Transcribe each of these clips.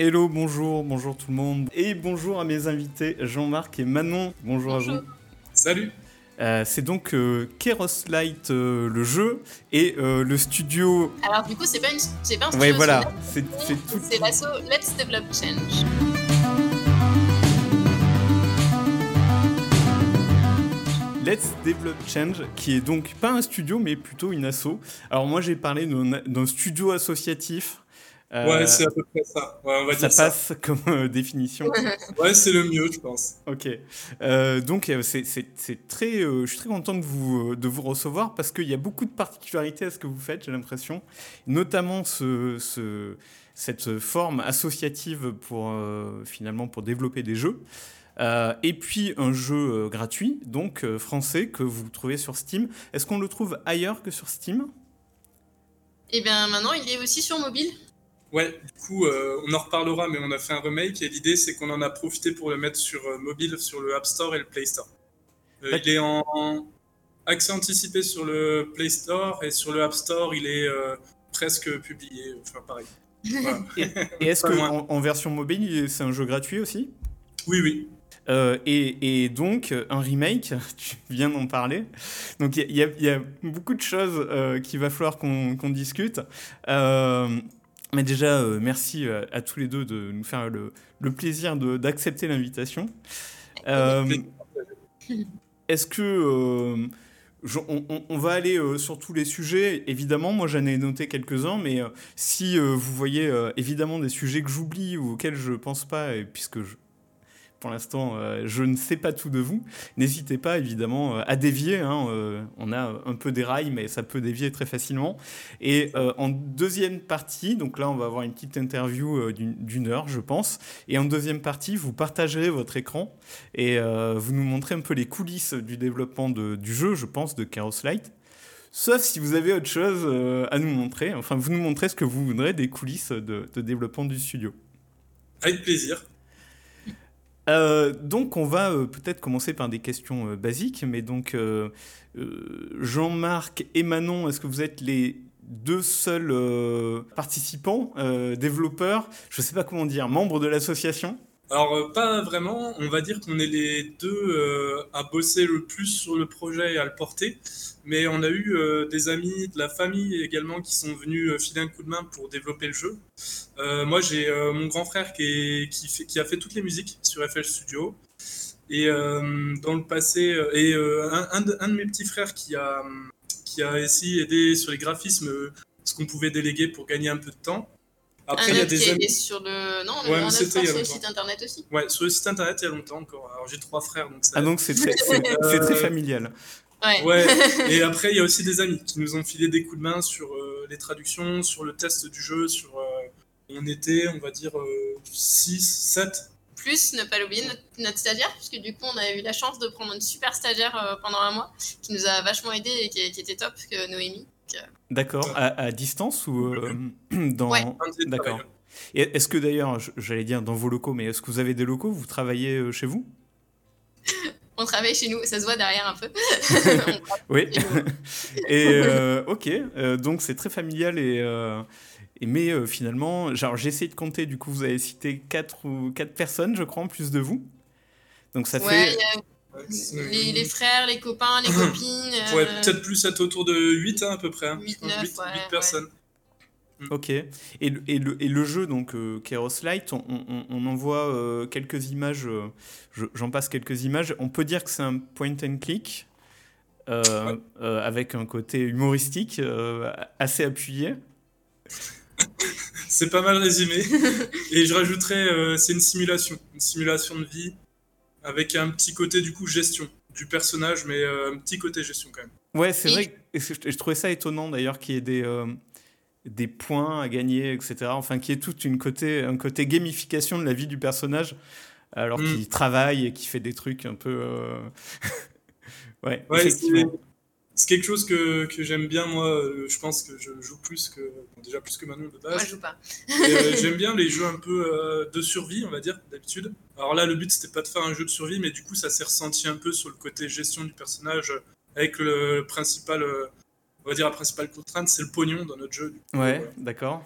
Hello, bonjour, bonjour tout le monde. Et bonjour à mes invités Jean-Marc et Manon. Bonjour, à vous. Salut. Euh, c'est donc euh, Keros Light euh, le jeu et euh, le studio. Alors du coup c'est pas une c'est pas un studio. Ouais voilà, c'est c'est tout. C'est l'asso Let's Develop Change. Let's Develop Change, qui est donc pas un studio, mais plutôt une asso. Alors moi, j'ai parlé d'un d'un studio associatif. Euh, Ouais, c'est à peu près ça. Ouais, on va ça dire ça. passe comme euh, définition. Ouais, c'est le mieux, je pense. Ok. Euh, donc c'est très, euh, je suis très content de vous, de vous recevoir parce qu'il y a beaucoup de particularités à ce que vous faites, j'ai l'impression. Notamment ce, ce- cette forme associative pour euh, finalement pour développer des jeux. Euh, et puis un jeu euh, gratuit, donc euh, français, que vous trouvez sur Steam. Est-ce qu'on le trouve ailleurs que sur Steam? Et bien maintenant il est aussi sur mobile. Ouais, du coup, euh, on en reparlera, mais on a fait un remake et l'idée, c'est qu'on en a profité pour le mettre sur euh, mobile, sur le App Store et le Play Store. Euh, il est en, en accès anticipé sur le Play Store et sur le App Store, il est presque publié. Enfin, pareil. Voilà. Et est-ce que en, en version mobile, il- c'est un jeu gratuit aussi? Oui, oui. Et, et donc, un remake, tu viens d'en parler. Donc, il y, a- il y a beaucoup de choses qu'il va falloir qu'on discute. Euh, mais déjà, euh, merci euh, à tous les deux de nous faire le, plaisir d'accepter l'invitation. Euh, Est-ce que. on, va aller sur tous les sujets, évidemment. Moi, j'en ai noté quelques-uns, mais si vous voyez évidemment des sujets que j'oublie ou auxquels je pense pas, puisque je, pour l'instant, euh, je ne sais pas tout de vous. N'hésitez pas, évidemment, euh, à dévier. hein, euh, on a un peu des rails, mais ça peut dévier très facilement. Et en deuxième partie, donc là, on va avoir une petite interview d'une heure, je pense. Et en deuxième partie, vous partagerez votre écran et vous nous montrez un peu les coulisses du développement de- du jeu, je pense, de Chaos Light. Sauf si vous avez autre chose à nous montrer. Enfin, vous nous montrez ce que vous voudrez des coulisses de développement du studio. Avec plaisir. Euh, donc on va euh, peut-être commencer par des questions euh, basiques, mais donc Jean-Marc et Manon, est-ce que vous êtes les deux seuls participants, développeurs, je ne sais pas comment dire, membres de l'association? Alors, euh, pas vraiment. On va dire qu'on est les deux euh, à bosser le plus sur le projet et à le porter. Mais on a eu euh, des amis de la famille également qui sont venus filer un coup de main pour développer le jeu. Moi, j'ai mon grand frère qui, a fait toutes les musiques sur FL Studio. Et dans le passé, et un, de, mes petits frères qui a, qui a aussi aidé sur les graphismes, ce qu'on pouvait déléguer pour gagner un peu de temps. Après, il y a des amis. sur le non Ouais, mais c'était sur le site internet aussi. Ouais, sur le site internet il y a longtemps encore. Alors j'ai trois frères, donc ça. Ah donc c'est très, c'est très familial. Ouais. Ouais. Et après il y a aussi des amis qui nous ont filé des coups de main sur euh, les traductions, sur le test du jeu, sur. euh, on était, on va dire, 6, 7. Plus ne pas l'oublier notre, notre stagiaire puisque du coup on a eu la chance de prendre une super stagiaire euh, pendant un mois qui nous a vachement aidé et qui, qui était top que Noémie. D'accord, à, à distance ou euh, dans... Ouais. D'accord. Et Est-ce que d'ailleurs, j'allais dire dans vos locaux, mais est-ce que vous avez des locaux Vous travaillez euh, chez vous? On travaille chez nous, ça se voit derrière un peu. Oui. Et euh, ok, euh, donc c'est très familial et, euh, et mais finalement, genre j'ai essayé de compter. Du coup, vous avez cité quatre ou quatre personnes, je crois, en plus de vous. Donc ça Ouais, fait. A les, les frères, les copains, les copines. Ouais, euh, peut-être plus être autour de 8 hein, à peu près. Hein. Huit, Je pense neuf, huit- ouais, huit ouais. personnes. Ok. Et, le- et, le, et le jeu, donc euh, Chaos Light, on, on, on en voit euh, quelques images. euh, je- J'en passe quelques images. On peut dire que c'est un point and click. euh, Ouais. euh, avec un côté humoristique euh, assez appuyé. C'est pas mal résumé. Et je rajouterais, euh, c'est une simulation. Une simulation de vie avec un petit côté du coup gestion du personnage, mais euh, un petit côté gestion quand même. Ouais, c'est vrai. que je, je trouvais ça étonnant d'ailleurs qu'il y ait des, euh, des points à gagner, etc. Enfin, qu'il y ait toute une côté, un côté gamification de la vie du personnage, alors Mm. qu'il travaille et qu'il fait des trucs un peu. euh, ouais, Ouais, effectivement. C'est- quelque chose que, que j'aime bien moi. euh, Je pense que je joue plus que bon, déjà plus que Manon de Moi, base. je joue pas. Euh, J'aime bien les jeux un peu euh, de survie, on va dire, d'habitude. Alors là, le but, c'était pas de faire un jeu de survie, mais du coup, ça s'est ressenti un peu sur le côté gestion du personnage, avec le principal, euh, on va dire, la principale contrainte, c'est le pognon dans notre jeu. du coup, Ouais, voilà. d'accord.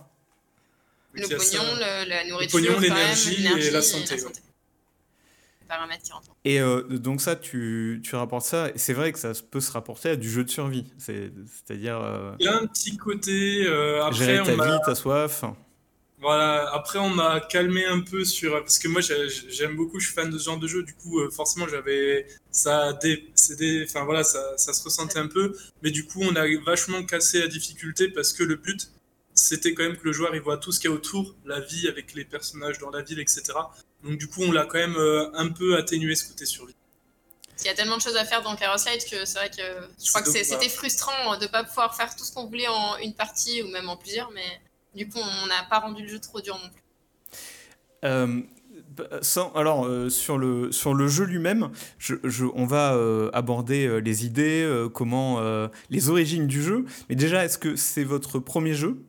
Le pognon, le, la nourriture, le pognon, l'énergie et la santé. Et Paramètres qui rentrent. Et euh, donc ça, tu, tu rapportes ça, et c'est vrai que ça peut se rapporter à du jeu de survie. C'est-à-dire... Euh, Il y a un petit côté... Euh, après, gérer ta vie, ta soif. Voilà, après on m'a calmé un peu sur... Parce que moi j'aime beaucoup, je suis fan de ce genre de jeu, du coup forcément j'avais... Ça, des, des, enfin, voilà, ça, ça se ressentait un peu, mais du coup on a vachement cassé la difficulté parce que le but c'était quand même que le joueur il voit tout ce qu'il y a autour, la vie avec les personnages dans la ville, etc. Donc du coup, on l'a quand même euh, un peu atténué ce côté survie. Il y a tellement de choses à faire dans Light que c'est vrai que je crois que c'était frustrant de ne pas pouvoir faire tout ce qu'on voulait en une partie ou même en plusieurs, mais du coup, on n'a pas rendu le jeu trop dur non plus. Euh, sans, alors euh, sur, le, sur le jeu lui-même, je, je, on va aborder les idées, comment les origines du jeu. Mais déjà, est-ce que c'est votre premier jeu?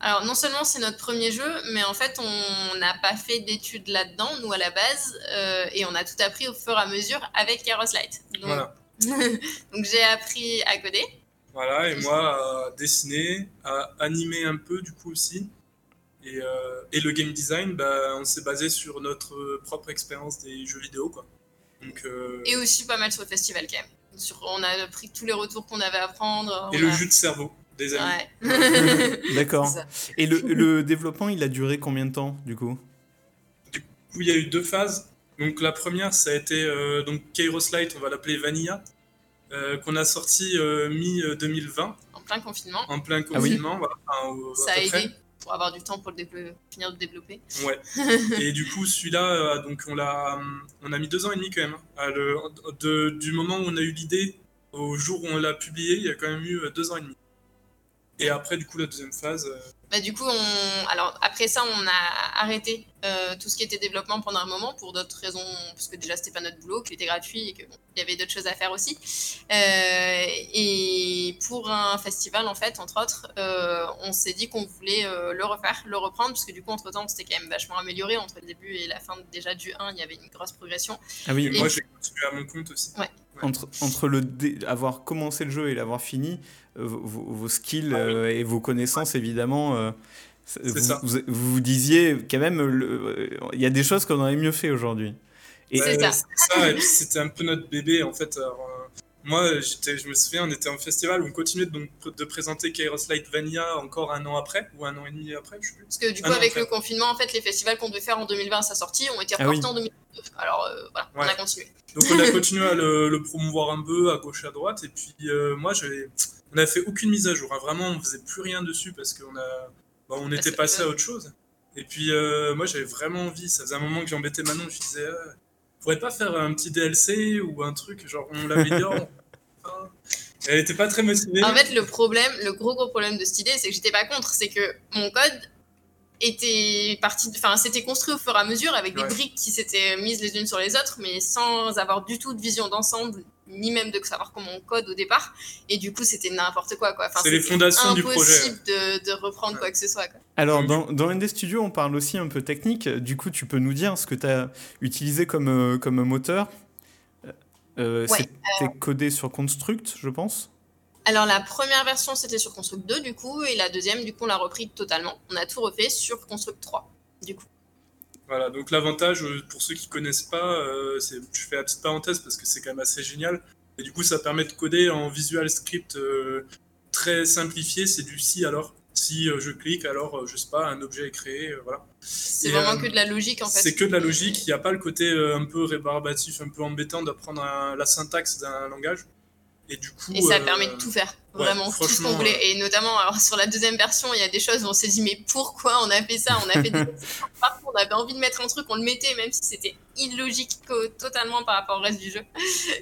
Alors, non seulement c'est notre premier jeu, mais en fait, on n'a pas fait d'études là-dedans, nous, à la base, euh, et on a tout appris au fur et à mesure avec Keros Light. Donc, voilà. Donc j'ai appris à coder. Voilà, et moi, à dessiner, à animer un peu, du coup, aussi. Et, euh, et le game design, bah, on s'est basé sur notre propre expérience des jeux vidéo, quoi. Donc, euh... Et aussi pas mal sur le festival, quand même. Sur, on a pris tous les retours qu'on avait à prendre. Et le jeu de cerveau des D'accord. Et le, le, développement, il a duré combien de temps, du coup? Du coup, il y a eu deux phases. Donc la première, ça a été euh, donc Kairos Light, on va l'appeler Vanilla, euh, qu'on a sorti euh, mi-2020. En plein confinement. En plein ah confinement, voilà, Ça a aidé pour avoir du temps pour le finir de développer. Ouais. et du coup, celui-là, donc on l'a, on a mis deux ans et demi quand même. Hein. le, de, du moment où on a eu l'idée au jour où on l'a publié, il y a quand même eu deux ans et demi. Et après, du coup, la deuxième phase. Euh, bah, du coup, on... Alors, après ça, on a arrêté euh, tout ce qui était développement pendant un moment pour d'autres raisons, parce que déjà, c'était pas notre boulot, qu'il était gratuit et qu'il y avait d'autres choses à faire aussi. Euh, et pour un festival, en fait, entre autres, on s'est dit qu'on voulait le refaire, le reprendre, parce que du coup, entre-temps, c'était quand même vachement amélioré. Entre le début et la fin déjà du 1, il y avait une grosse progression. Ah oui, moi, j'ai continué à mon compte aussi. Ouais. Entre, entre le avoir commencé le jeu et l'avoir fini, euh, vos, skills ah euh, et vos connaissances, évidemment, euh, vous, vous, disiez quand même, il y a des choses qu'on aurait mieux fait aujourd'hui. c'est ça. c'était un peu notre bébé, en fait. Moi, je me souviens, on était en festival, on continuait donc de présenter Kairos Light Vanilla encore un an après, ou un an et demi après, je sais plus. Parce que du coup, avec le confinement, en fait, les festivals qu'on devait faire en 2020 à sa sortie ont été ah reportés en 2019. Alors, voilà, on a continué. Donc, on a continué à le, promouvoir un peu à gauche et à droite, et puis moi, j'avais on n'a fait aucune mise à jour. Hein. Vraiment, on faisait plus rien dessus parce qu'on a, bah, on était passé à autre chose. Et puis, euh, moi, j'avais vraiment envie. Ça faisait un moment que j'embêtais Manon. Je disais, euh, pourrait pas faire un petit DLC ou un truc, genre on l'améliore. Elle était pas très motivée. En fait, le problème, le gros gros problème de cette idée, c'est que j'étais pas contre. C'est que mon code était parti, enfin, c'était construit au fur et à mesure avec des briques qui s'étaient mises les unes sur les autres, mais sans avoir du tout de vision d'ensemble, ni même de savoir comment on code au départ. Et du coup, c'était n'importe quoi, quoi. Enfin, c'est les fondations du projet. impossible de, de, reprendre quoi que ce soit. Quoi. Alors, dans, dans ND Studio, on parle aussi un peu technique. Du coup, tu peux nous dire ce que tu as utilisé comme, euh, comme moteur. Euh, C'était codé sur Construct, je pense. Alors la première version c'était sur Construct 2 du coup et la deuxième du coup on l'a repris totalement. On a tout refait sur Construct 3 du coup. Voilà, donc l'avantage euh, pour ceux qui connaissent pas, euh, c'est, je fais la petite parenthèse parce que c'est quand même assez génial. Et du coup ça permet de coder en Visual Script euh, très simplifié, c'est du si alors. Si je clique, alors je sais pas, un objet est créé, voilà. C'est vraiment que de la logique en fait. C'est que de la logique, il n'y a pas le côté un peu rébarbatif, un peu embêtant d'apprendre la syntaxe d'un langage. Et du coup. Et ça permet de tout faire, vraiment tout ce qu'on voulait. Et notamment, alors sur la deuxième version, il y a des choses où on s'est dit, mais pourquoi on a fait ça? On a fait des... Parfois, on avait envie de mettre un truc, on le mettait, même si c'était illogique totalement par rapport au reste du jeu.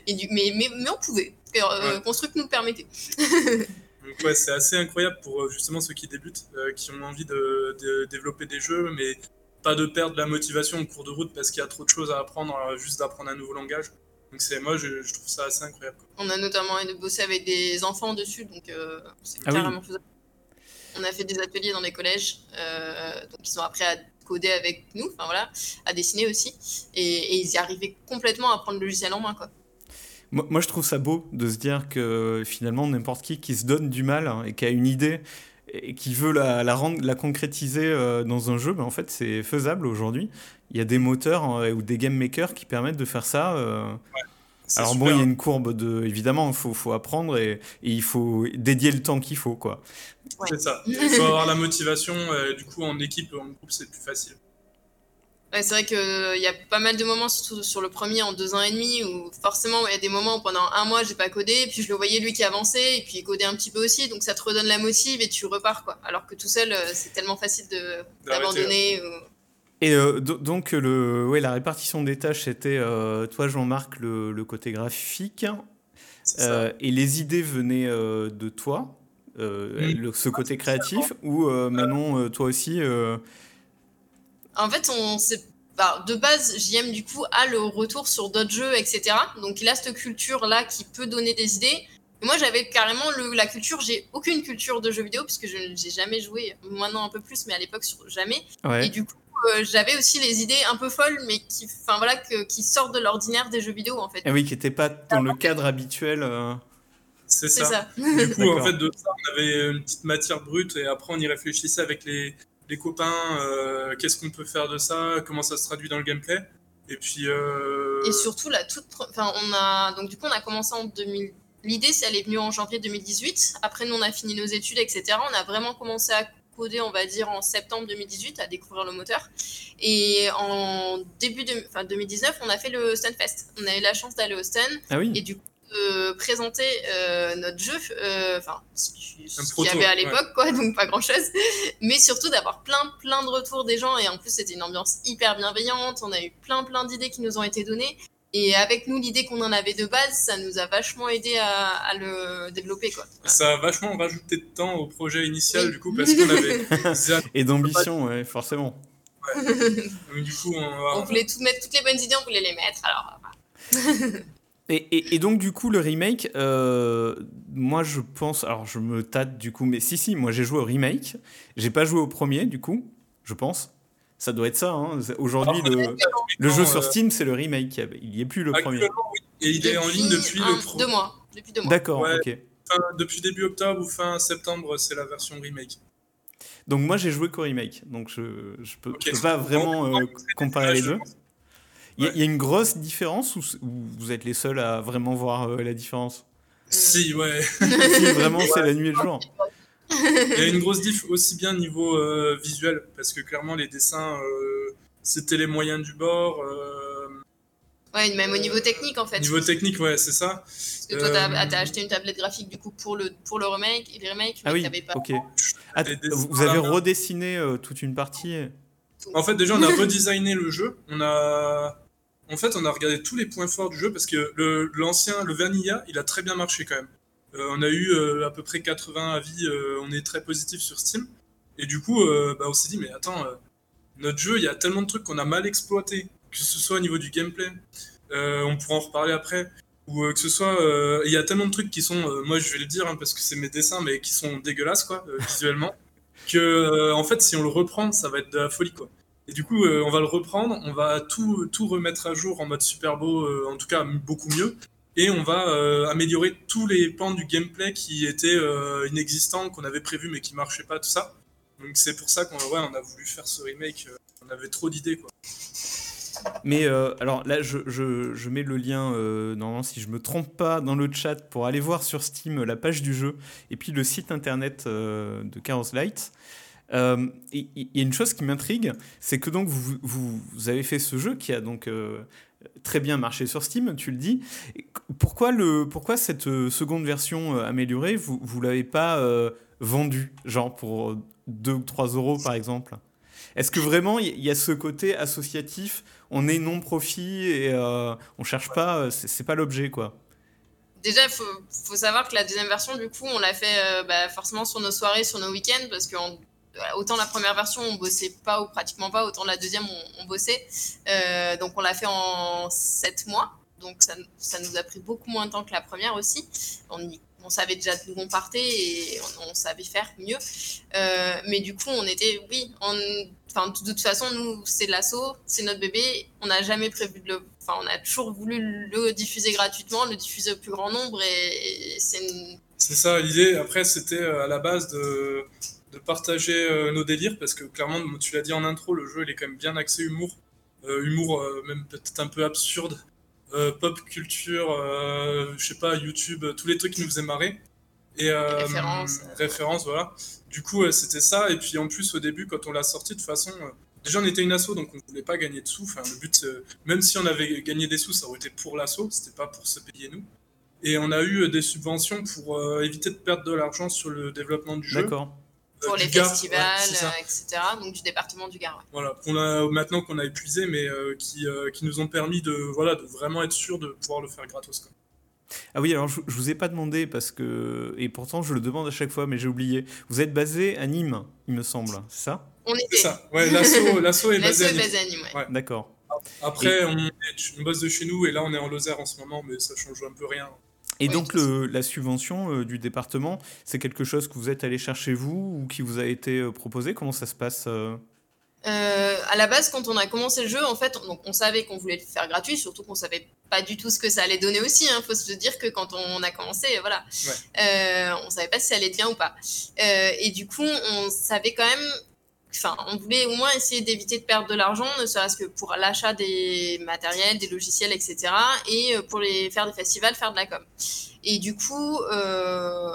Et du... mais, mais, mais on pouvait, euh, Construct nous le permettait. Donc ouais, c'est assez incroyable pour euh, justement ceux qui débutent, euh, qui ont envie de, de, développer des jeux, mais pas de perdre la motivation en cours de route parce qu'il y a trop de choses à apprendre, juste d'apprendre un nouveau langage. Donc c'est moi je, trouve ça assez incroyable. On a notamment bossé avec des enfants dessus, donc euh, c'est ah carrément faisable. On a fait des ateliers dans les collèges, euh, donc ils ont appris à coder avec nous, enfin voilà, à dessiner aussi, et, ils y arrivaient complètement à prendre le logiciel en main quoi. Moi, je trouve ça beau de se dire que finalement n'importe qui qui se donne du mal hein, et qui a une idée et qui veut la, la, rendre, la concrétiser dans un jeu, ben, en fait, c'est faisable aujourd'hui. Il y a des moteurs ou des game makers qui permettent de faire ça. Alors bon, il y a une courbe de, évidemment, il faut, faut, apprendre et, il faut dédier le temps qu'il faut, quoi. C'est ça. Il faut avoir la motivation. du coup, en équipe, en groupe, c'est plus facile c'est vrai qu'il euh, y a pas mal de moments, surtout sur le premier en deux ans et demi, où forcément il y a des moments où pendant un mois j'ai pas codé, puis je le voyais lui qui avançait, et puis il codait un petit peu aussi, donc ça te redonne la motive et tu repars quoi. Alors que tout seul, euh, c'est tellement facile d'abandonner. Et euh, donc le, ouais, la répartition des tâches, c'était toi Jean-Marc le, côté graphique, et les idées venaient de toi, mmh. ce côté créatif, ou Manon, toi aussi en fait, on bah, de base, JM du coup a le retour sur d'autres jeux, etc. Donc il a cette culture là qui peut donner des idées. moi, j'avais carrément le, la culture. J'ai aucune culture de jeux vidéo puisque je n'ai jamais joué. Maintenant un peu plus, mais à l'époque jamais. Et du coup, euh, j'avais aussi les idées un peu folles, mais qui, enfin voilà, qui sortent de l'ordinaire des jeux vidéo en fait. Ah oui, qui n'étaient pas dans le cadre habituel. Euh. C'est ça. Du coup, en fait, de ça, on avait une petite matière brute et après, on y réfléchissait avec les, les copains, euh, qu'est-ce qu'on peut faire de ça, comment ça se traduit dans le gameplay. Et puis. Euh, et surtout, la toute. Enfin, on a. Donc, du coup, on a commencé en 2000. L'idée, c'est elle est venue en janvier 2018. Après, nous, on a fini nos études, etc. On a vraiment commencé à coder, on va dire, en septembre 2018, à découvrir le moteur. Et en début de, enfin, 2019, on a fait le Stunfest. On a eu la chance d'aller au Stun. Ah oui. Et du coup, présenter euh, notre jeu, euh, enfin ce qu'il y avait à l'époque, quoi, donc pas grand chose, mais surtout d'avoir plein plein de retours des gens et en plus c'était une ambiance hyper bienveillante, on a eu plein plein d'idées qui nous ont été données. Et avec nous l'idée qu'on en avait de base, ça nous a vachement aidé à, le développer quoi. Ça a vachement rajouté de temps au projet initial du coup parce qu'on avait et d'ambition, ouais, forcément. du coup, on, on voulait tout mettre toutes les bonnes idées, on voulait les mettre alors. Et, et, donc, du coup, le remake, euh, moi je pense. Alors, je me tâte du coup, mais si, si, moi j'ai joué au remake. J'ai pas joué au premier, du coup, je pense. Ça doit être ça. Hein. Aujourd'hui, le, le, jeu sur Steam, c'est le remake. Il n'y est plus le premier. Oui. Et il est en ligne depuis le premier. Deux mois. Depuis deux mois. D'accord, ok. depuis début octobre ou fin septembre, c'est la version remake. Donc, moi j'ai joué qu'au remake. Donc, je ne je peux, peux, pas vraiment euh, comparer les deux. Il y, a une grosse différence ou, vous êtes les seuls à vraiment voir euh, la différence? Si, ouais. si, vraiment, c'est la nuit et le jour. Il y a une grosse diff aussi bien niveau euh, visuel, parce que clairement, les dessins, euh, c'était les moyens du bord. Ouais, même au niveau technique en fait. Niveau technique, ouais, c'est ça. Parce que toi, t'as as acheté une tablette graphique du coup pour le, pour le remake, les remakes, ah oui, pas. ok. Ah, vous avez redessiné toute une partie En fait, déjà, on a redesigné le jeu. On a en fait, on a regardé tous les points forts du jeu parce que l'ancien, le, Vanilla, il a très bien marché quand même. Euh, on a eu euh, à peu près 80 avis, euh, on est très positif sur Steam. Et du coup, bah, on s'est dit, mais attends, notre jeu, il y a tellement de trucs qu'on a mal exploité, que ce soit au niveau du gameplay, on pourra en reparler après, ou que ce soit, il y a tellement de trucs qui sont, moi je vais le dire hein, parce que c'est mes dessins, mais qui sont dégueulasses quoi, visuellement, que en fait, si on le reprend, ça va être de la folie quoi. Et du coup, euh, on va le reprendre, on va tout, tout remettre à jour en mode super beau, euh, en tout cas beaucoup mieux. Et on va euh, améliorer tous les pans du gameplay qui étaient inexistants, qu'on avait prévu mais qui marchaient pas, tout ça. Donc c'est pour ça qu'on ouais, on a voulu faire ce remake. on avait trop d'idées, quoi. Mais alors là, je, je, je, mets le lien, normalement, si je me trompe pas, dans le chat pour aller voir sur Steam la page du jeu et puis le site internet de Chaos Light. Euh, il y, a une chose qui m'intrigue, c'est que donc vous, avez fait ce jeu qui a donc euh, très bien marché sur Steam, tu le dis. Pourquoi, le, pourquoi cette euh, seconde version améliorée, vous ne l'avez pas vendue, genre pour 2 ou 3 euros par exemple? Est-ce que vraiment il y a ce côté associatif, on est non-profit et on cherche pas, c'est pas l'objet quoi? Déjà, il faut, faut, savoir que la deuxième version, du coup, on l'a fait bah, forcément sur nos soirées, sur nos week-ends, parce qu'on autant la première version on bossait pas ou pratiquement pas, autant la deuxième on, bossait. Euh, donc on l'a fait en 7 mois. Donc ça, ça, nous a pris beaucoup moins de temps que la première aussi. On, on savait déjà d'où on partait et on, savait faire mieux. Euh, mais du coup on était, oui, enfin de toute façon nous c'est l'assaut, c'est notre bébé. On n'a jamais prévu de le, enfin on a toujours voulu le diffuser gratuitement, le diffuser au plus grand nombre et, c'est C'est ça l'idée. Après c'était euh, à la base de de partager nos délires parce que clairement, tu l'as dit en intro, le jeu il est quand même bien axé humour, humour même peut-être un peu absurde, pop culture, je sais pas, YouTube, tous les trucs qui nous faisaient marrer. Et référence. référence, voilà. Du coup, c'était ça. Et puis en plus, au début, quand on l'a sorti, de toute façon, déjà on était une asso, donc on voulait pas gagner de sous. Enfin, le but, même si on avait gagné des sous, ça aurait été pour l'asso, c'était pas pour se payer nous. Et on a eu des subventions pour éviter de perdre de l'argent sur le développement du jeu. D'accord. Pour les festivals, etc. Donc du département du Gard. Voilà, a, maintenant qu'on a épuisé, mais qui, qui, nous ont permis de, voilà, de vraiment être sûr de pouvoir le faire gratos. Quoi. Ah oui, alors je, je vous ai pas demandé parce que et pourtant je le demande à chaque fois, mais j'ai oublié. Vous êtes basé à Nîmes, il me semble, c'est ça? On était. ça. Ouais, l'assaut, est basé à Nîmes. ouais. D'accord. Après, on, est, bosse de chez nous et là on est en Lozère en ce moment, mais ça change un peu rien. Et donc le, la subvention euh, du département, c'est quelque chose que vous êtes allé chercher vous ou qui vous a été euh, proposé? Comment ça se passe euh? Euh, à la base, quand on a commencé le jeu, en fait, on, donc on savait qu'on voulait le faire gratuit, surtout qu'on savait pas du tout ce que ça allait donner aussi. Il hein. faut se dire que quand on a commencé, voilà, ouais. on savait pas si ça allait être bien ou pas. Et du coup, on savait quand même, enfin, on voulait au moins essayer d'éviter de perdre de l'argent, ne serait-ce que pour l'achat des matériels, des logiciels, etc. Et euh, pour les faire des festivals, faire de la com. Et du coup, euh,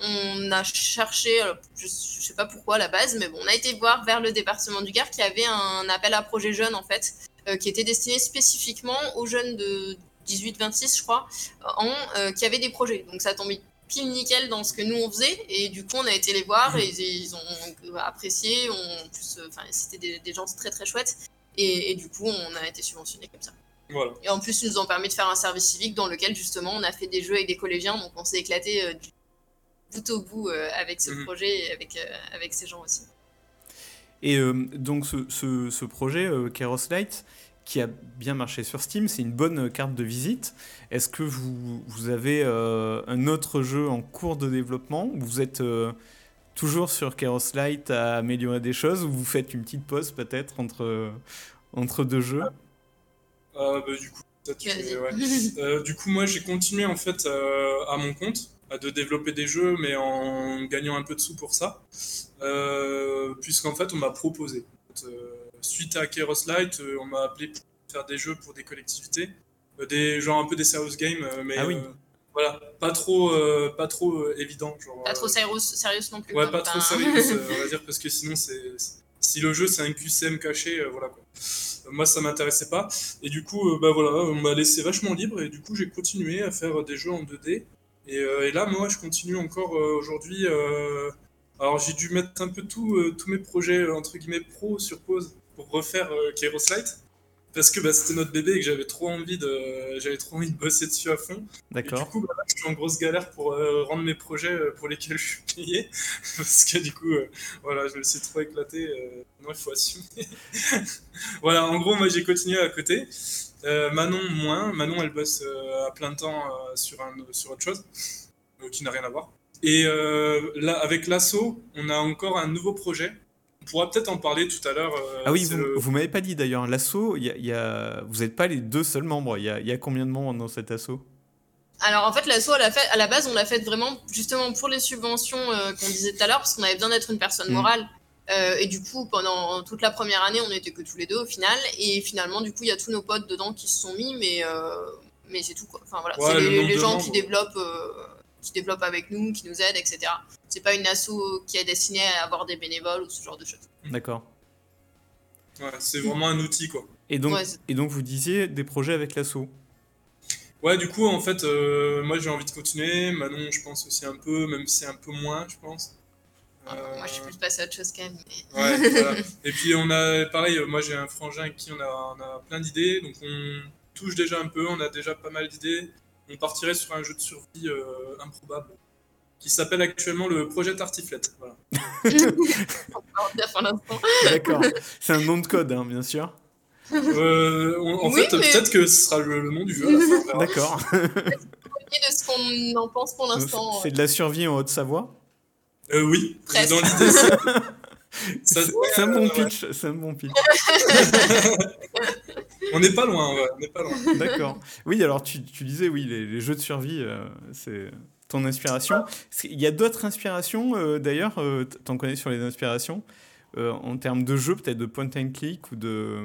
on a cherché, je ne sais pas pourquoi à la base, mais bon, on a été voir vers le département du Gard qui avait un appel à projet jeunes en fait, euh, qui était destiné spécifiquement aux jeunes de 18-26 je crois, qui avaient des projets. Donc ça tombait pile nickel dans ce que nous on faisait et du coup on a été les voir et ils ont apprécié, on, plus, enfin c'était des, des, gens très très chouettes et, et, du coup on a été subventionné comme ça. Voilà. Et en plus ils nous ont permis de faire un service civique dans lequel justement on a fait des jeux avec des collégiens donc on s'est éclaté euh, du bout au bout euh, avec ce mmh. projet et avec, euh, avec ces gens aussi. Et euh, donc ce, ce, ce projet, euh, Keros Light, qui a bien marché sur Steam, c'est une bonne carte de visite. Est-ce que vous, vous avez euh, un autre jeu en cours de développement ou vous êtes toujours sur Keros Light à améliorer des choses ou vous faites une petite pause peut-être entre, entre deux jeux? Bah, du, coup, tu, ouais. du coup, moi j'ai continué en fait à mon compte de développer des jeux, mais en gagnant un peu de sous pour ça. Euh, Puisqu'en fait, on m'a proposé. Euh, suite à Keros Light, euh, on m'a appelé pour faire des jeux pour des collectivités, euh, des genre un peu des serious games, euh, mais ah oui. voilà, pas trop, pas trop évident. Genre, pas trop sérieux, sérieux non plus. Ouais, pas trop sérieux, on va dire, parce que sinon, c'est si le jeu c'est un QCM caché, voilà quoi. moi, ça m'intéressait pas. Et du coup, bah voilà, on m'a laissé vachement libre et du coup, j'ai continué à faire des jeux en 2D. Et, euh, et, là, moi, je continue encore euh, aujourd'hui. Euh, alors, j'ai dû mettre un peu tout, tous mes projets, entre guillemets, pro sur pause pour refaire Kairos Light. Parce que bah, c'était notre bébé et que j'avais trop envie de, j'avais trop envie de bosser dessus à fond. D'accord. Du coup, bah, je suis en grosse galère pour rendre mes projets pour lesquels je suis payé, parce que du coup, voilà, je me suis trop éclaté. non, il faut assumer. voilà, en gros, moi, j'ai continué à côté. Euh, Manon, moins. Manon, elle bosse euh, à plein temps euh, sur, un, sur autre chose, qui n'a rien à voir. Et là, avec l'assaut, on a encore un nouveau projet. On pourra peut-être en parler tout à l'heure. ah oui, vous, le... vous m'avez pas dit d'ailleurs, l'assaut, y a, y a... vous n'êtes pas les deux seuls membres. Il y a, y a, combien de membres dans cet assaut? Alors en fait, l'assaut, à, à la base, on l'a fait vraiment justement pour les subventions euh, qu'on disait tout à l'heure, parce qu'on avait besoin d'être une personne morale. Mmh. Euh, et du coup, pendant toute la première année, on n'était que tous les deux au final. Et finalement, du coup, il y a tous nos potes dedans qui se sont mis, mais, euh, mais c'est tout. Quoi. Enfin, voilà. Ouais, c'est les, les gens qui développent, euh, qui développent avec nous, qui nous aident, etc. C'est pas une asso qui est destinée à avoir des bénévoles ou ce genre de choses. D'accord. Ouais, c'est vraiment un outil, quoi. Et donc, ouais, et donc vous disiez des projets avec l'asso Ouais, du coup, en fait, euh, moi j'ai envie de continuer. Manon, je pense aussi un peu, même si un peu moins, je pense. Euh... Moi, je suis plus passé à autre chose quand même. Mais... Ouais, voilà. Et puis, on a, pareil, moi j'ai un frangin avec qui on a, on a plein d'idées, donc on touche déjà un peu, on a déjà pas mal d'idées. On partirait sur un jeu de survie euh, improbable qui s'appelle actuellement le projet Tartiflette. Voilà. D'accord. C'est un nom de code, hein, bien sûr. Euh, on, en Oui, fait, mais- peut-être que ce sera le, le nom du jeu. à la fin, on verra. D'accord. de ce qu'on en pense pour l'instant. C'est de la survie en Haute-Savoie Euh, oui, Presque. dans l'idée, c'est- un bon pitch, c'est un bon pitch. On n'est pas loin, ouais, on n'est pas loin. D'accord. Oui, alors tu, tu disais, oui, les, les jeux de survie, euh, c'est ton inspiration. Il y a d'autres inspirations, d'ailleurs, t'en connais sur les inspirations, en termes de jeu, peut-être de point and click ou de...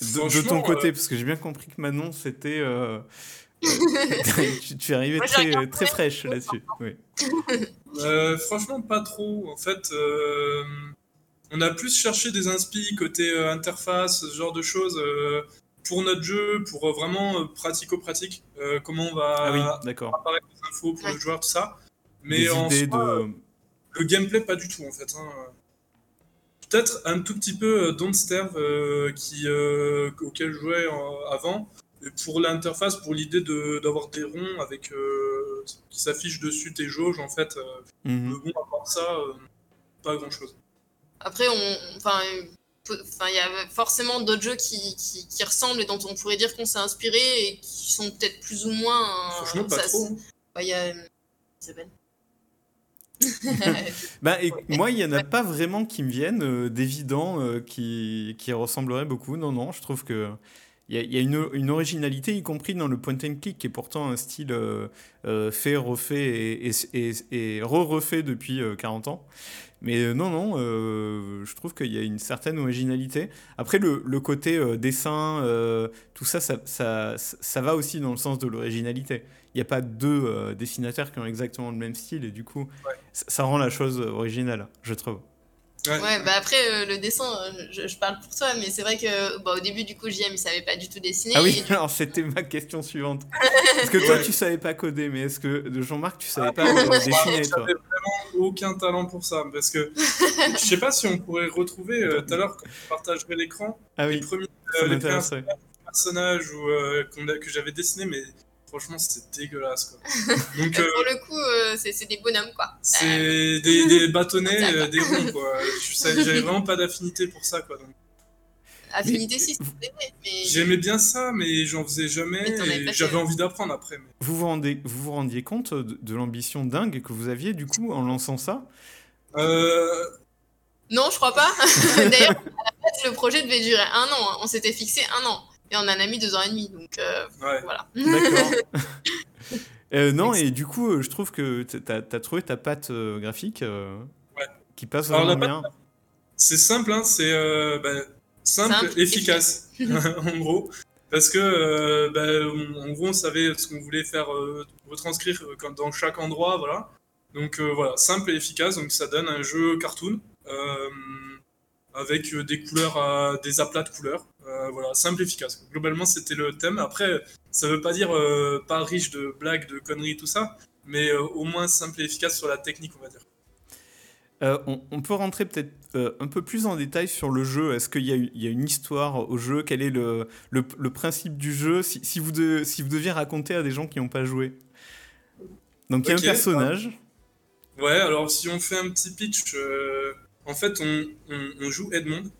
De, ton côté, parce que j'ai bien compris que Manon, c'était... tu, tu, es arrivé très, très fraîche là-dessus. Oui. franchement, pas trop. En fait, on a plus cherché des inspi côté euh, interface, ce genre de choses euh, pour notre jeu, pour euh, vraiment pratico-pratique, comment on va ah apparaître les infos pour le joueur, tout ça. Mais en soi, le gameplay, pas du tout en fait. Hein. Peut-être un tout petit peu Don't Starve qui, auquel je jouais avant. pour l'interface, pour l'idée d'avoir des ronds avec qui s'affichent dessus tes jauges, en fait. Mhm. Bon, à part ça, pas grand chose. Après, on, enfin, il y a forcément d'autres jeux qui, qui, ressemblent et dont on pourrait dire qu'on s'est inspiré et qui sont peut-être plus ou moins. Franchement, pas trop. Il y a Isabelle. bah, et moi, il n'y en a pas vraiment qui me viennent euh, d'évident euh, qui, qui ressembleraient beaucoup. Non, non, je trouve que il y a, une, une, originalité, y compris dans le point and click, qui est pourtant un style euh, fait, refait et, et, et, re-refait depuis 40 ans. Mais euh, non, non, euh, je trouve qu'il y a une certaine originalité. Après, le, le côté euh, dessin, tout ça ça, ça ça, va aussi dans le sens de l'originalité. Il n'y a pas deux dessinateurs qui ont exactement le même style et du coup, ça rend la chose originale, je trouve. Ouais. bah après, euh, le dessin, je, je, parle pour toi, mais c'est vrai que bah, au début, du coup, JM, il savait pas du tout dessiner. Ah oui, alors c'était ma question suivante. Parce que toi, tu savais pas coder, mais est-ce que de Jean-Marc, tu savais pas euh, dessiner, toi? J'avais vraiment aucun talent pour ça, parce que je sais pas si on pourrait retrouver euh, tout à l'heure quand je partagerai l'écran ah oui. les premiers, les personnages que j'avais dessinés, mais franchement, c'était dégueulasse. Quoi. Donc, euh, Pour le coup, euh, c'est des bonhommes, quoi. C'est des, des, bâtonnets, euh, des ronds, quoi. J'avais vraiment pas d'affinité pour ça, quoi. Donc... Affinité, si, mais... J'aimais bien ça, mais j'en faisais jamais, j'avais envie d'apprendre après. Mais... Vous, vous, rendez, vous vous rendiez compte de, l'ambition dingue que vous aviez, du coup, en lançant ça? Non, je crois pas. D'ailleurs, le projet devait durer un an. Hein. On s'était fixé un an et on en a mis deux ans et demi. Donc euh, voilà. D'accord. Euh, non, et du coup, euh, je trouve que tu as, trouvé ta patte graphique qui passe vraiment bien. C'est simple, hein, c'est bah, simple, efficace, en gros. Parce que, bah, en gros, on savait ce qu'on voulait faire retranscrire dans chaque endroit, voilà. Donc voilà, simple et efficace, donc ça donne un jeu cartoon avec des couleurs, des aplats de couleurs. Euh, voilà, simple, efficace. Globalement, c'était le thème. Après, ça veut pas dire euh, pas riche de blagues, de conneries, tout ça, mais euh, au moins simple et efficace sur la technique, on va dire. On, peut rentrer peut-être un peu plus en détail sur le jeu. Est-ce qu'il y, y, a une histoire au jeu? Quel est le, le, principe du jeu? Si, si, vous de, si vous deviez raconter à des gens qui n'ont pas joué Donc, il y a un personnage. Ouais, alors si on fait un petit pitch, en fait, on, on, on joue Edmond,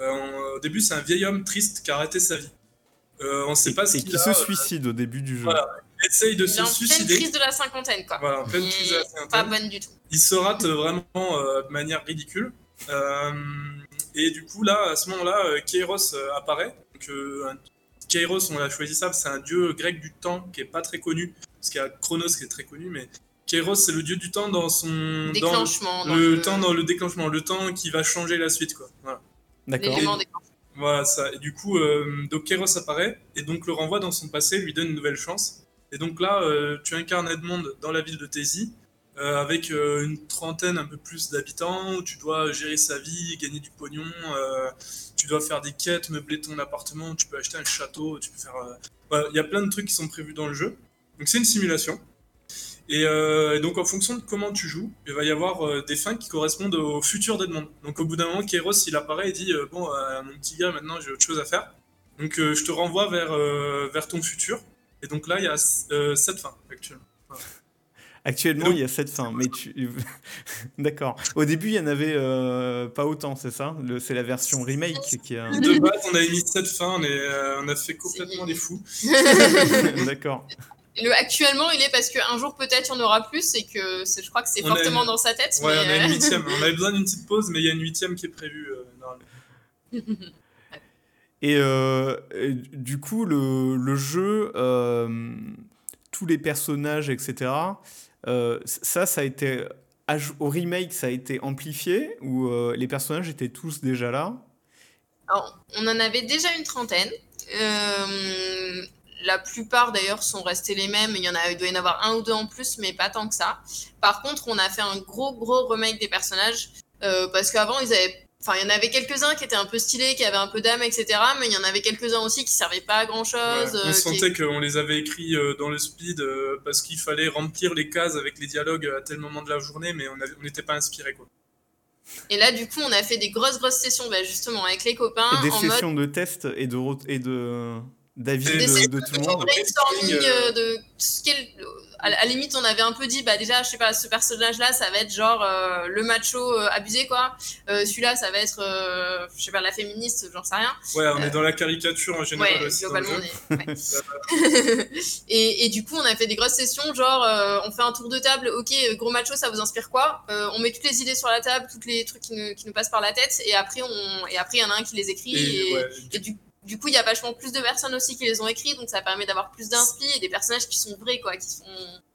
euh, au début, c'est un vieil homme triste qui a arrêté sa vie. Euh, on sait pas ce Et qui se euh, suicide au début du jeu. Voilà, il essaye de se suicider. pleine crise de la cinquantaine, quoi. Voilà, pleine crise de la cinquantaine. Pas bonne du tout. Il se rate vraiment de manière ridicule. et du coup, là, à ce moment-là, Kairos apparaît. Donc, Kairos, on l'a choisi ça, c'est un dieu grec du temps qui est pas très connu, parce qu'il y a Chronos qui est très connu, mais Kairos, c'est le dieu du temps dans son déclenchement, dans le, temps dans le déclenchement, le temps qui va changer la suite, quoi. Voilà. D'accord. Voilà ça. Et du coup, euh, donc Kéros apparaît et donc le renvoie dans son passé, lui donne une nouvelle chance. Et donc là, euh, tu incarnes Edmond dans la ville de Tési, euh, avec une trentaine, un peu plus d'habitants, où tu dois gérer sa vie, gagner du pognon, tu dois faire des quêtes, meubler ton appartement, tu peux acheter un château, tu peux faire. Il y a plein de trucs qui sont prévus dans le jeu. Donc c'est une simulation. Euh, et, donc, en fonction de comment tu joues, il va y avoir euh, des fins qui correspondent au futur d'Edmond. Donc, au bout d'un moment, Kairos, il apparaît et dit euh, Bon, mon petit gars, maintenant, j'ai autre chose à faire. Donc, je te renvoie vers, vers ton futur. Et donc, là, il y a sept fins actuellement. Actuellement, il y a sept fins, mais tu. D'accord. Au début, il y en avait pas autant, c'est ça? C'est la version remake qui a. De base, on a mis sept fins, mais on a fait complètement les fous. D'accord. Le, actuellement, il est parce qu'un jour peut-être il y en aura plus et que je crois que c'est fortement dans sa tête. Ouais, on a une euh, huitième. on avait besoin d'une petite pause, mais il y a une huitième qui est prévue euh, et, euh, du coup, le, le jeu, tous les personnages, etc. ça, ça a été au remake, ça a été amplifié ou les personnages étaient tous déjà là? On en avait déjà une trentaine. La plupart d'ailleurs sont restés les mêmes. Il y en a, il doit y en avoir un ou deux en plus, mais pas tant que ça. Par contre, on a fait un gros gros remake des personnages parce qu'avant ils avaient Enfin, il y en avait quelques-uns qui étaient un peu stylés, qui avaient un peu d'âme, etc. Mais il y en avait quelques-uns aussi qui servaient pas à grand chose. on sentait qu'on les avait écrits euh, dans le speed euh, parce qu'il fallait remplir les cases avec les dialogues à tel moment de la journée, mais on n'était pas inspiré quoi. Et là, du coup, on a fait des grosses, grosses sessions, bah, justement, avec les copains. Et des sessions de test et de, et de d'avis de, de, tout le monde. brainstorming euh, de ce qu'est à la limite, on avait un peu dit, bah déjà, je sais pas, ce personnage-là, ça va être genre euh, le macho euh, abusé, quoi. Euh, celui-là, ça va être, je sais pas, la féministe, j'en sais rien. Ouais, on est dans la caricature en général ouais, Globalement, on est... et, et, du coup, on a fait des grosses sessions, genre, on fait un tour de table, ok, gros macho, ça vous inspire quoi? On met toutes les idées sur la table, tous les trucs qui nous, qui nous passent par la tête, et après, on, et après, il y en a un qui les écrit, et, et, du du coup, il y a vachement plus de personnes aussi qui les ont écrits, donc ça permet d'avoir plus d'inspi et des personnages qui sont vrais, quoi, qui sont.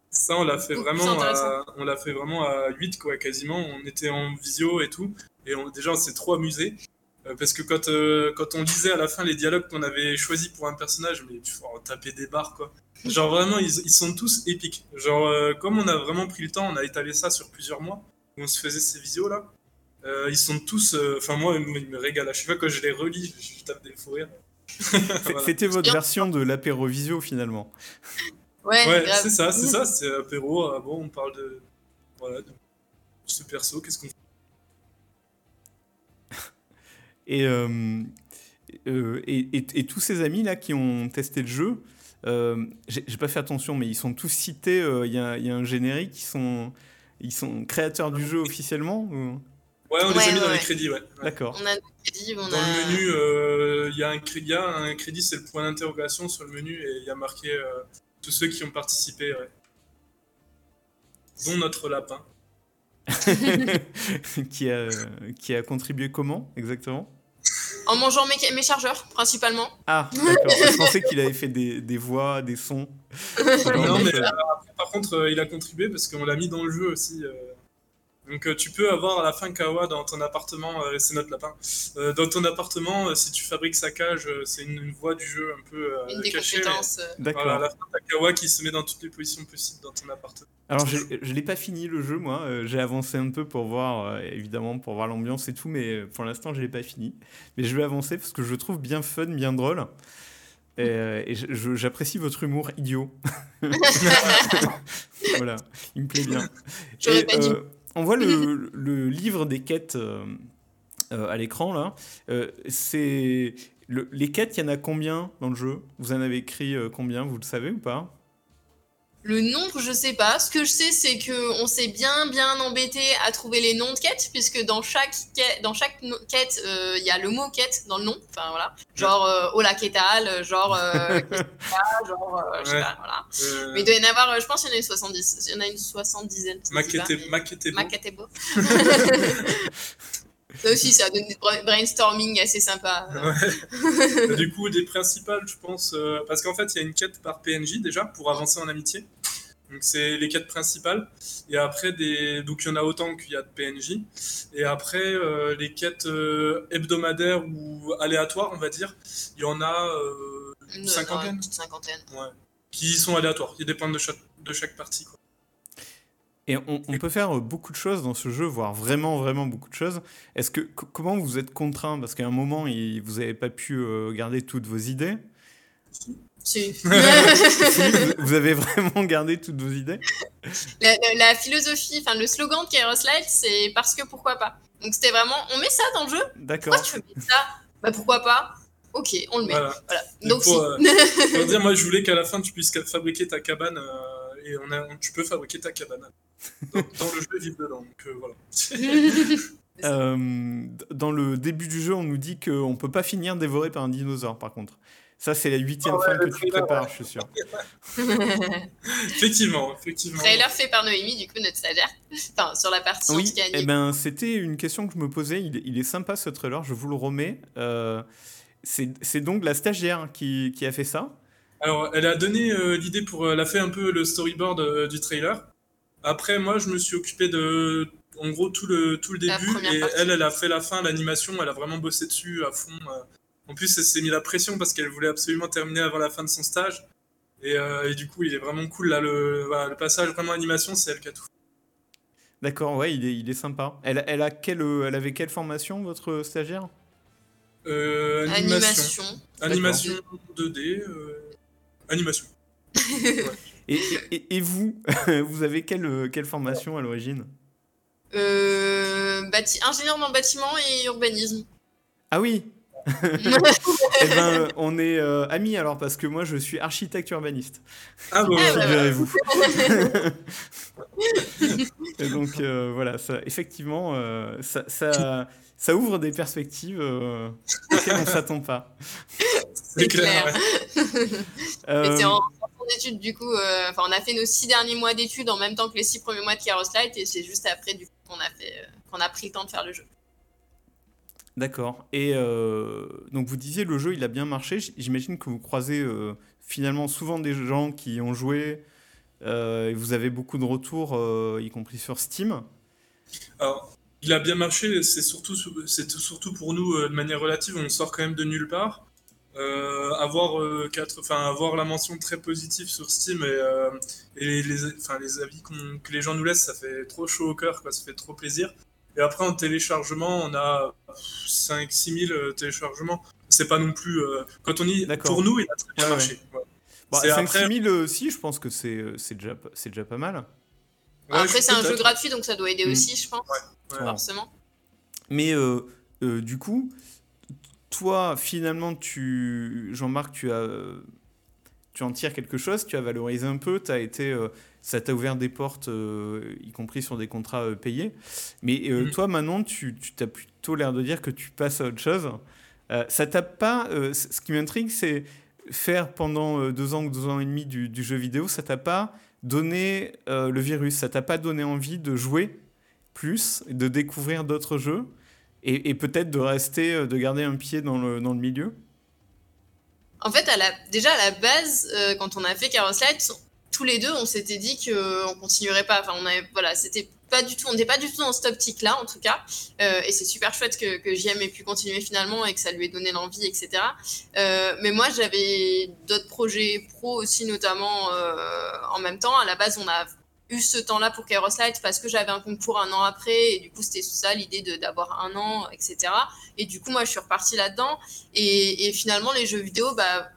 Ça, on l'a fait vraiment, à, on l'a fait vraiment à 8, quoi, quasiment. On était en visio et tout, et on, déjà, on s'est trop amusé. Euh, parce que quand, euh, quand on lisait à la fin les dialogues qu'on avait choisis pour un personnage, mais tu faut taper des barres, quoi. Genre vraiment, ils, ils sont tous épiques. Genre, euh, comme on a vraiment pris le temps, on a étalé ça sur plusieurs mois, on se faisait ces visios là. Euh, ils sont tous. Euh, enfin, moi, ils me régalent. À chaque fois que je les relis, je, tape des fous rires. C'était votre version de l'apéro visio finalement. Ouais, ouais c'est ça, c'est ça. C'est apéro. Ah bon, on parle de. Voilà, de ce perso. Qu'est-ce qu'on fait et, euh, et, et, tous ces amis là qui ont testé le jeu, j'ai pas fait attention, mais ils sont tous cités. Il y, a, y, a un générique. Ils sont, ils sont créateurs du jeu officiellement ou... Ouais, on les a mis dans les crédits, ouais. D'accord. On a des crédits, on dans le menu, euh, il y a un crédit, un crédit c'est le point d'interrogation sur le menu et il y a marqué euh, tous ceux qui ont participé, ouais. Dont notre lapin. qui, a, qui a contribué comment exactement? En mangeant mes, mes, chargeurs, principalement. Ah, d'accord. Je pensais qu'il avait fait des, des, voix, des sons. non, mais euh, par contre, il a contribué parce qu'on l'a mis dans le jeu aussi. Donc euh, tu peux avoir à la fin Kawa dans ton appartement, euh, c'est notre lapin, euh, dans ton appartement, si tu fabriques sa cage, c'est une, voie du jeu un peu une des cachée. D'accord. Voilà, à la fin, t'as Kawa qui se met dans toutes les positions possibles dans ton appartement. Alors je ne l'ai pas fini le jeu moi, j'ai avancé un peu pour voir, évidemment pour voir l'ambiance et tout, mais pour l'instant je l'ai pas fini. Mais je vais avancer parce que je le trouve bien fun, bien drôle. Et, j'apprécie votre humour idiot. voilà, il me plaît bien. J'aurais pas dit on voit le, livre des quêtes euh, euh, à l'écran là. Euh, c'est les quêtes, il y en a combien dans le jeu? Vous en avez écrit combien? Vous le savez ou pas? Le nombre, je sais pas. Ce que je sais, c'est que on s'est bien bien embêté à trouver les noms de quêtes, puisque dans chaque quête, dans chaque quête, il y a le mot quête dans le nom. Enfin voilà, genre euh, Ola Ketal, genre euh, genre je sais pas, voilà. Mais il doit y en avoir, je pense, qu'il y en a une 70. Il y en a une soixante-dizaine. Maketebo. Ça aussi, ça donne des brainstorming assez sympa. Ouais. du coup, des principales, je pense, euh, parce qu'en fait, il y a une quête par PNJ déjà pour avancer en amitié. Donc c'est les quêtes principales. Et après, des... donc il y en a autant qu'il y a de PNJ. Et après, euh, les quêtes euh, hebdomadaires ou aléatoires, on va dire, il y en a une cinquantaine. Une cinquantaine. Ouais. Qui sont aléatoires. Ils dépendent de chaque, de chaque partie. Quoi. Et on, peut faire beaucoup de choses dans ce jeu, voire vraiment, vraiment beaucoup de choses. Est-ce que comment vous êtes contraint? Parce qu'à un moment, vous n'avez pas pu euh, garder toutes vos idées. Si. vous avez vraiment gardé toutes vos idées la, philosophie, enfin le slogan de Kairos Light, c'est parce que pourquoi pas. Donc c'était vraiment, on met ça dans le jeu? D'accord. Pourquoi tu veux mettre ça? Bah pourquoi pas? Ok, on le met. Voilà. Donc pour, euh, pour dire, moi je voulais qu'à la fin tu puisses fabriquer ta cabane. Euh, et on a, tu peux fabriquer ta cabane dans, le jeu vivre dedans. Donc euh, voilà. Euh, dans le début du jeu, on nous dit qu'on ne peut pas finir dévoré par un dinosaure, par contre. Ça, c'est la huitième oh, fin que tu prépares, je suis sûr. effectivement, effectivement. Trailer fait par Noémie, du coup, notre stagiaire. Enfin, sur la partie oui, eh ben, C'était une question que je me posais. Il, est sympa, ce trailer, je vous le remets. Euh, c'est donc la stagiaire qui, qui, a fait ça. Alors, elle a donné l'idée pour. Elle a fait un peu le storyboard du trailer. Après, moi, je me suis occupé de. En gros, tout le, tout le début. Et elle, elle a fait la fin, l'animation. Elle a vraiment bossé dessus à fond. En plus, elle s'est mis la pression parce qu'elle voulait absolument terminer avant la fin de son stage. Et, et du coup, il est vraiment cool. Là, le, le passage vraiment animation, c'est elle qui a tout fait. D'accord, ouais, il est, il est sympa. Elle, elle, a quelle, elle avait quelle formation, votre stagiaire? Euh, animation. Animation, 2D. Euh, animation. et, et, et, vous Vous avez quelle, quelle formation à l'origine? Euh, Ingénieur dans bâtiment et urbanisme. Ah oui eh ben, on est euh, amis alors parce que moi je suis architecte urbaniste. Ah bon, ah, vous donc euh, voilà, ça, effectivement, euh, ça, ça, ça, ouvre des perspectives auxquelles on ne s'attend pas. C'est clair. c'est en, d'études du coup. Enfin, on a fait nos six derniers mois d'études en même temps que les six premiers mois de Chaos Light et c'est juste après du coup qu'on a fait, qu'on a pris le temps de faire le jeu. D'accord. Et euh, donc vous disiez le jeu il a bien marché. J'imagine que vous croisez euh, finalement souvent des gens qui ont joué euh, et vous avez beaucoup de retours, y compris sur Steam. Alors, il a bien marché. C'est surtout, c'est surtout pour nous de manière relative. On sort quand même de nulle part. Avoir quatre, enfin avoir la mention très positive sur Steam et, et les, enfin, les avis que les gens nous laissent, ça fait trop chaud au cœur, quoi. Ça fait trop plaisir. Et après, en téléchargement, on a 5-6 000 euh, téléchargements. C'est pas non plus. Euh, quand on y. Pour nous, il a très bien marché. Ouais. 5-6 000 aussi, je pense que c'est euh, déjà, déjà pas mal. après, c'est un jeu gratuit, donc ça doit aider mm. aussi, je pense. Forcément. Mais du coup, toi, finalement, tu, Jean-Marc, tu as, tu en tires quelque chose, tu as valorisé un peu, as été ça t'a ouvert des portes, euh, y compris sur des contrats euh, payés. Mais euh, mm. toi, maintenant, tu, tu as plutôt l'air de dire que tu passes à autre chose. ça t'a pas. ce qui m'intrigue, c'est faire pendant deux ans ou deux ans et demi du, du jeu vidéo, ça t'a pas donné le virus, ça t'a pas donné envie de jouer plus, de découvrir d'autres jeux? Et, peut-être de rester, de garder un pied dans le, dans le milieu? En fait, déjà à la base, quand on a fait Carlos Light, tous les deux, on s'était dit qu'on continuerait pas. Enfin, on voilà, c'était pas du tout, on n'était pas du tout dans cette optique-là, en tout cas. Euh, et c'est super chouette que, que JM ait pu continuer finalement et que ça lui ait donné l'envie, etc. Euh, mais moi, j'avais d'autres projets pro aussi, notamment euh, en même temps. À la base, on a eu ce temps-là pour Kairos Light parce que j'avais un concours un an après et du coup c'était ça l'idée d'avoir un an etc et du coup moi je suis repartie là-dedans et, finalement les jeux vidéo bah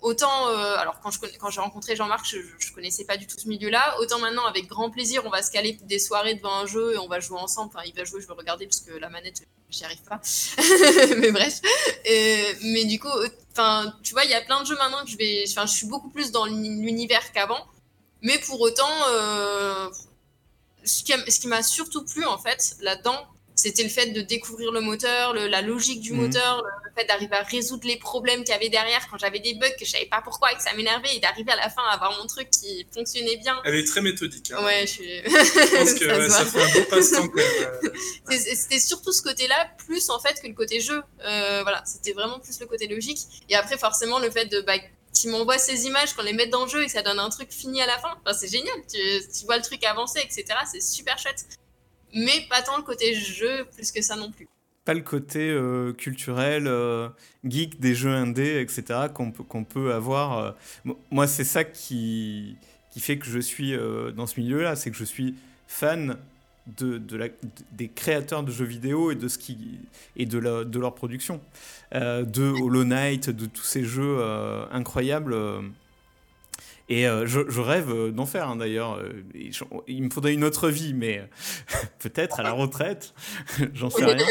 autant, euh, alors quand, je, quand j'ai rencontré Jean-Marc, je, ne connaissais pas du tout ce milieu-là. Autant maintenant, avec grand plaisir, on va se caler des soirées devant un jeu et on va jouer ensemble. Enfin, il va jouer, je vais regarder parce que la manette, j'y arrive pas. mais bref. mais du coup, enfin, tu vois, il y a plein de jeux maintenant que je vais. Enfin, je suis beaucoup plus dans l'univers qu'avant. Mais pour autant, euh, ce qui m'a surtout plu en fait là-dedans, c'était le fait de découvrir le moteur, la logique du mhm. moteur, le fait d'arriver à résoudre les problèmes qu'il y avait derrière quand j'avais des bugs que je savais pas pourquoi et que ça m'énervait et d'arriver à la fin à avoir mon truc qui fonctionnait bien. Elle est très méthodique. Hein. Ouais, je suis. je pense que ça, fait un beau passe-temps C'était surtout ce côté-là, plus en fait que le côté jeu. Euh, voilà, c'était vraiment plus le côté logique. Et après, forcément, le fait de. Bah, qui m'envoie ces images, qu'on les met dans le jeu et que ça donne un truc fini à la fin. C'est génial, tu, vois le truc avancer, etc. C'est super chouette mais pas tant le côté jeu plus que ça non plus. Pas le côté euh, culturel, euh, geek des jeux indés, etc., qu'on peut, peut avoir. Euh. Moi, c'est ça qui, qui fait que je suis dans ce milieu-là, c'est que je suis fan de, de la, des créateurs de jeux vidéo et de, ce qui, et de, la, de leur production. de Hollow Knight, de tous ces jeux incroyables et euh, je, rêve euh, d'en faire hein, d'ailleurs. Euh, il me faudrait une autre vie, mais peut-être à la retraite, j'en sais rien.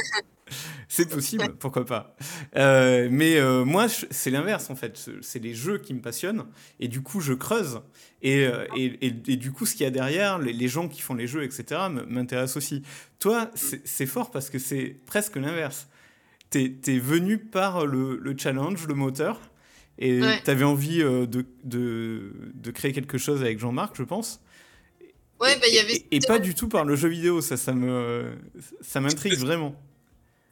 C'est possible, pourquoi pas. Mais moi, c'est l'inverse en fait. C'est les jeux qui me passionnent et du coup, je creuse. Et, et, et, du coup, ce qu'il y a derrière, les, gens qui font les jeux, etc., m'intéressent aussi. Toi, c'est fort parce que c'est presque l'inverse. T'es es venu par le, challenge, le moteur, et tu avais envie euh, de, de, de, créer quelque chose avec Jean-Marc, je pense. Ouais, bah, y avait... et, pas du tout par le jeu vidéo, ça, ça me, ça m'intrigue vraiment.